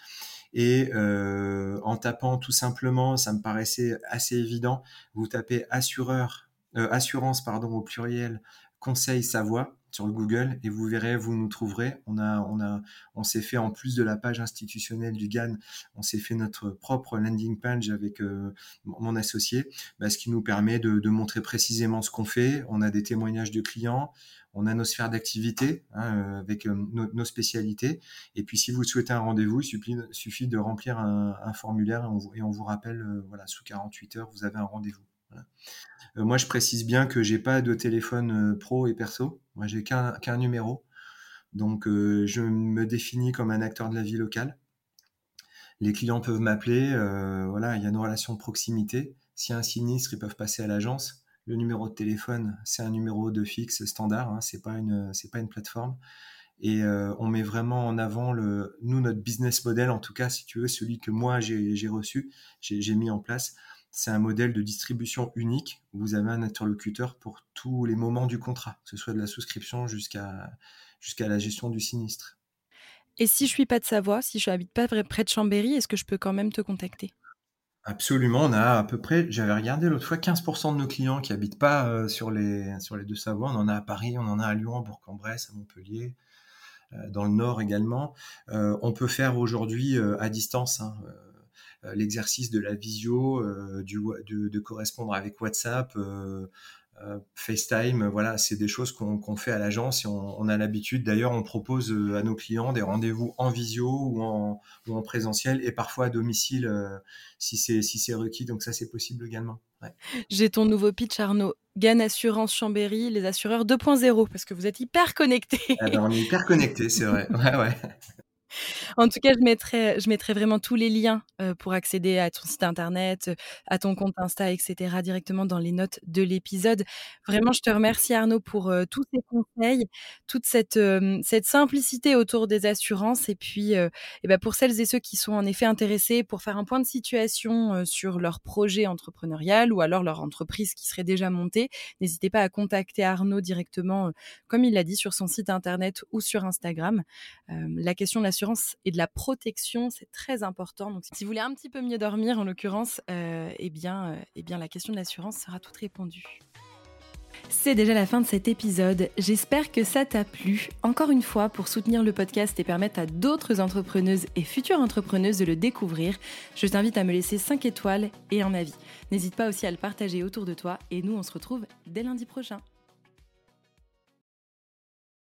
Et en tapant tout simplement, ça me paraissait assez évident, vous tapez assureur, assurance pardon au pluriel, conseil Savoie sur Google et vous verrez, vous nous trouverez. On a, on a, on s'est fait en plus de la page institutionnelle du GAN, on s'est fait notre propre landing page avec euh, mon associé, bah, ce qui nous permet de, montrer précisément ce qu'on fait. On a des témoignages de clients, on a nos sphères d'activité hein, euh, avec euh, nos, spécialités. Et puis, si vous souhaitez un rendez-vous, il suffit, de remplir un, formulaire et on, et on, vous rappelle, voilà, sous 48 heures, vous avez un rendez-vous. Euh, moi, je précise bien que j'ai pas de téléphone euh, pro et perso. Moi, j'ai qu'un numéro. Donc, euh, je me définis comme un acteur de la vie locale. Les clients peuvent m'appeler. voilà, il y a une relation de proximité. S'il y a un sinistre, ils peuvent passer à l'agence. Le numéro de téléphone, c'est un numéro de fixe standard. Hein, c'est pas une, c'est pas une plateforme. Et on met vraiment en avant le, nous notre business model, en tout cas, si tu veux, celui que moi j'ai reçu, j'ai mis en place c'est un modèle de distribution unique où vous avez un interlocuteur pour tous les moments du contrat, que ce soit de la souscription jusqu'à jusqu'à la gestion du sinistre. Et si je suis pas de Savoie, si je n'habite pas près de Chambéry, est-ce que je peux quand même te contacter? Absolument, on a à peu près, j'avais regardé l'autre fois, 15% de nos clients qui habitent pas euh, sur, les, sur les deux Savoies. On en a à Paris, on en a à Lyon, à Bourg-en-Bresse, à Montpellier, euh, dans le Nord également. Euh, on peut faire aujourd'hui à distance. Hein, l'exercice de la visio, euh, du, de, correspondre avec WhatsApp, euh, FaceTime, voilà, c'est des choses qu'on fait à l'agence et on, a l'habitude. D'ailleurs, on propose à nos clients des rendez-vous en visio ou en, ou en présentiel et parfois à domicile si c'est si requis. Donc ça, c'est possible également. J'ai ton nouveau pitch, Arnaud. Gann Assurance Chambéry, les assureurs 2.0, parce que vous êtes hyper connectés. Ah ben, on est hyper connectés, c'est vrai. Ouais, ouais. En tout cas, je mettrai, je mettrai vraiment tous les liens pour accéder à ton site internet, à ton compte Insta, etc. directement dans les notes de l'épisode. Vraiment, je te remercie Arnaud pour tous ces conseils, toute cette, simplicité autour des assurances. Et puis, et ben pour celles et ceux qui sont en effet intéressés pour faire un point de situation sur leur projet entrepreneurial ou alors leur entreprise qui serait déjà montée, n'hésitez pas à contacter Arnaud directement, comme il l'a dit, sur son site internet ou sur Instagram. la question de la et de la protection, c'est très important. Donc, si vous voulez un petit peu mieux dormir, en l'occurrence, euh, eh, bien, euh, eh bien, la question de l'assurance sera toute répondue. C'est déjà la fin de cet épisode. J'espère que ça t'a plu. Encore une fois, pour soutenir le podcast et permettre à d'autres entrepreneuses et futures entrepreneuses de le découvrir, je t'invite à me laisser 5 étoiles et un avis. N'hésite pas aussi à le partager autour de toi et nous, on se retrouve dès lundi prochain.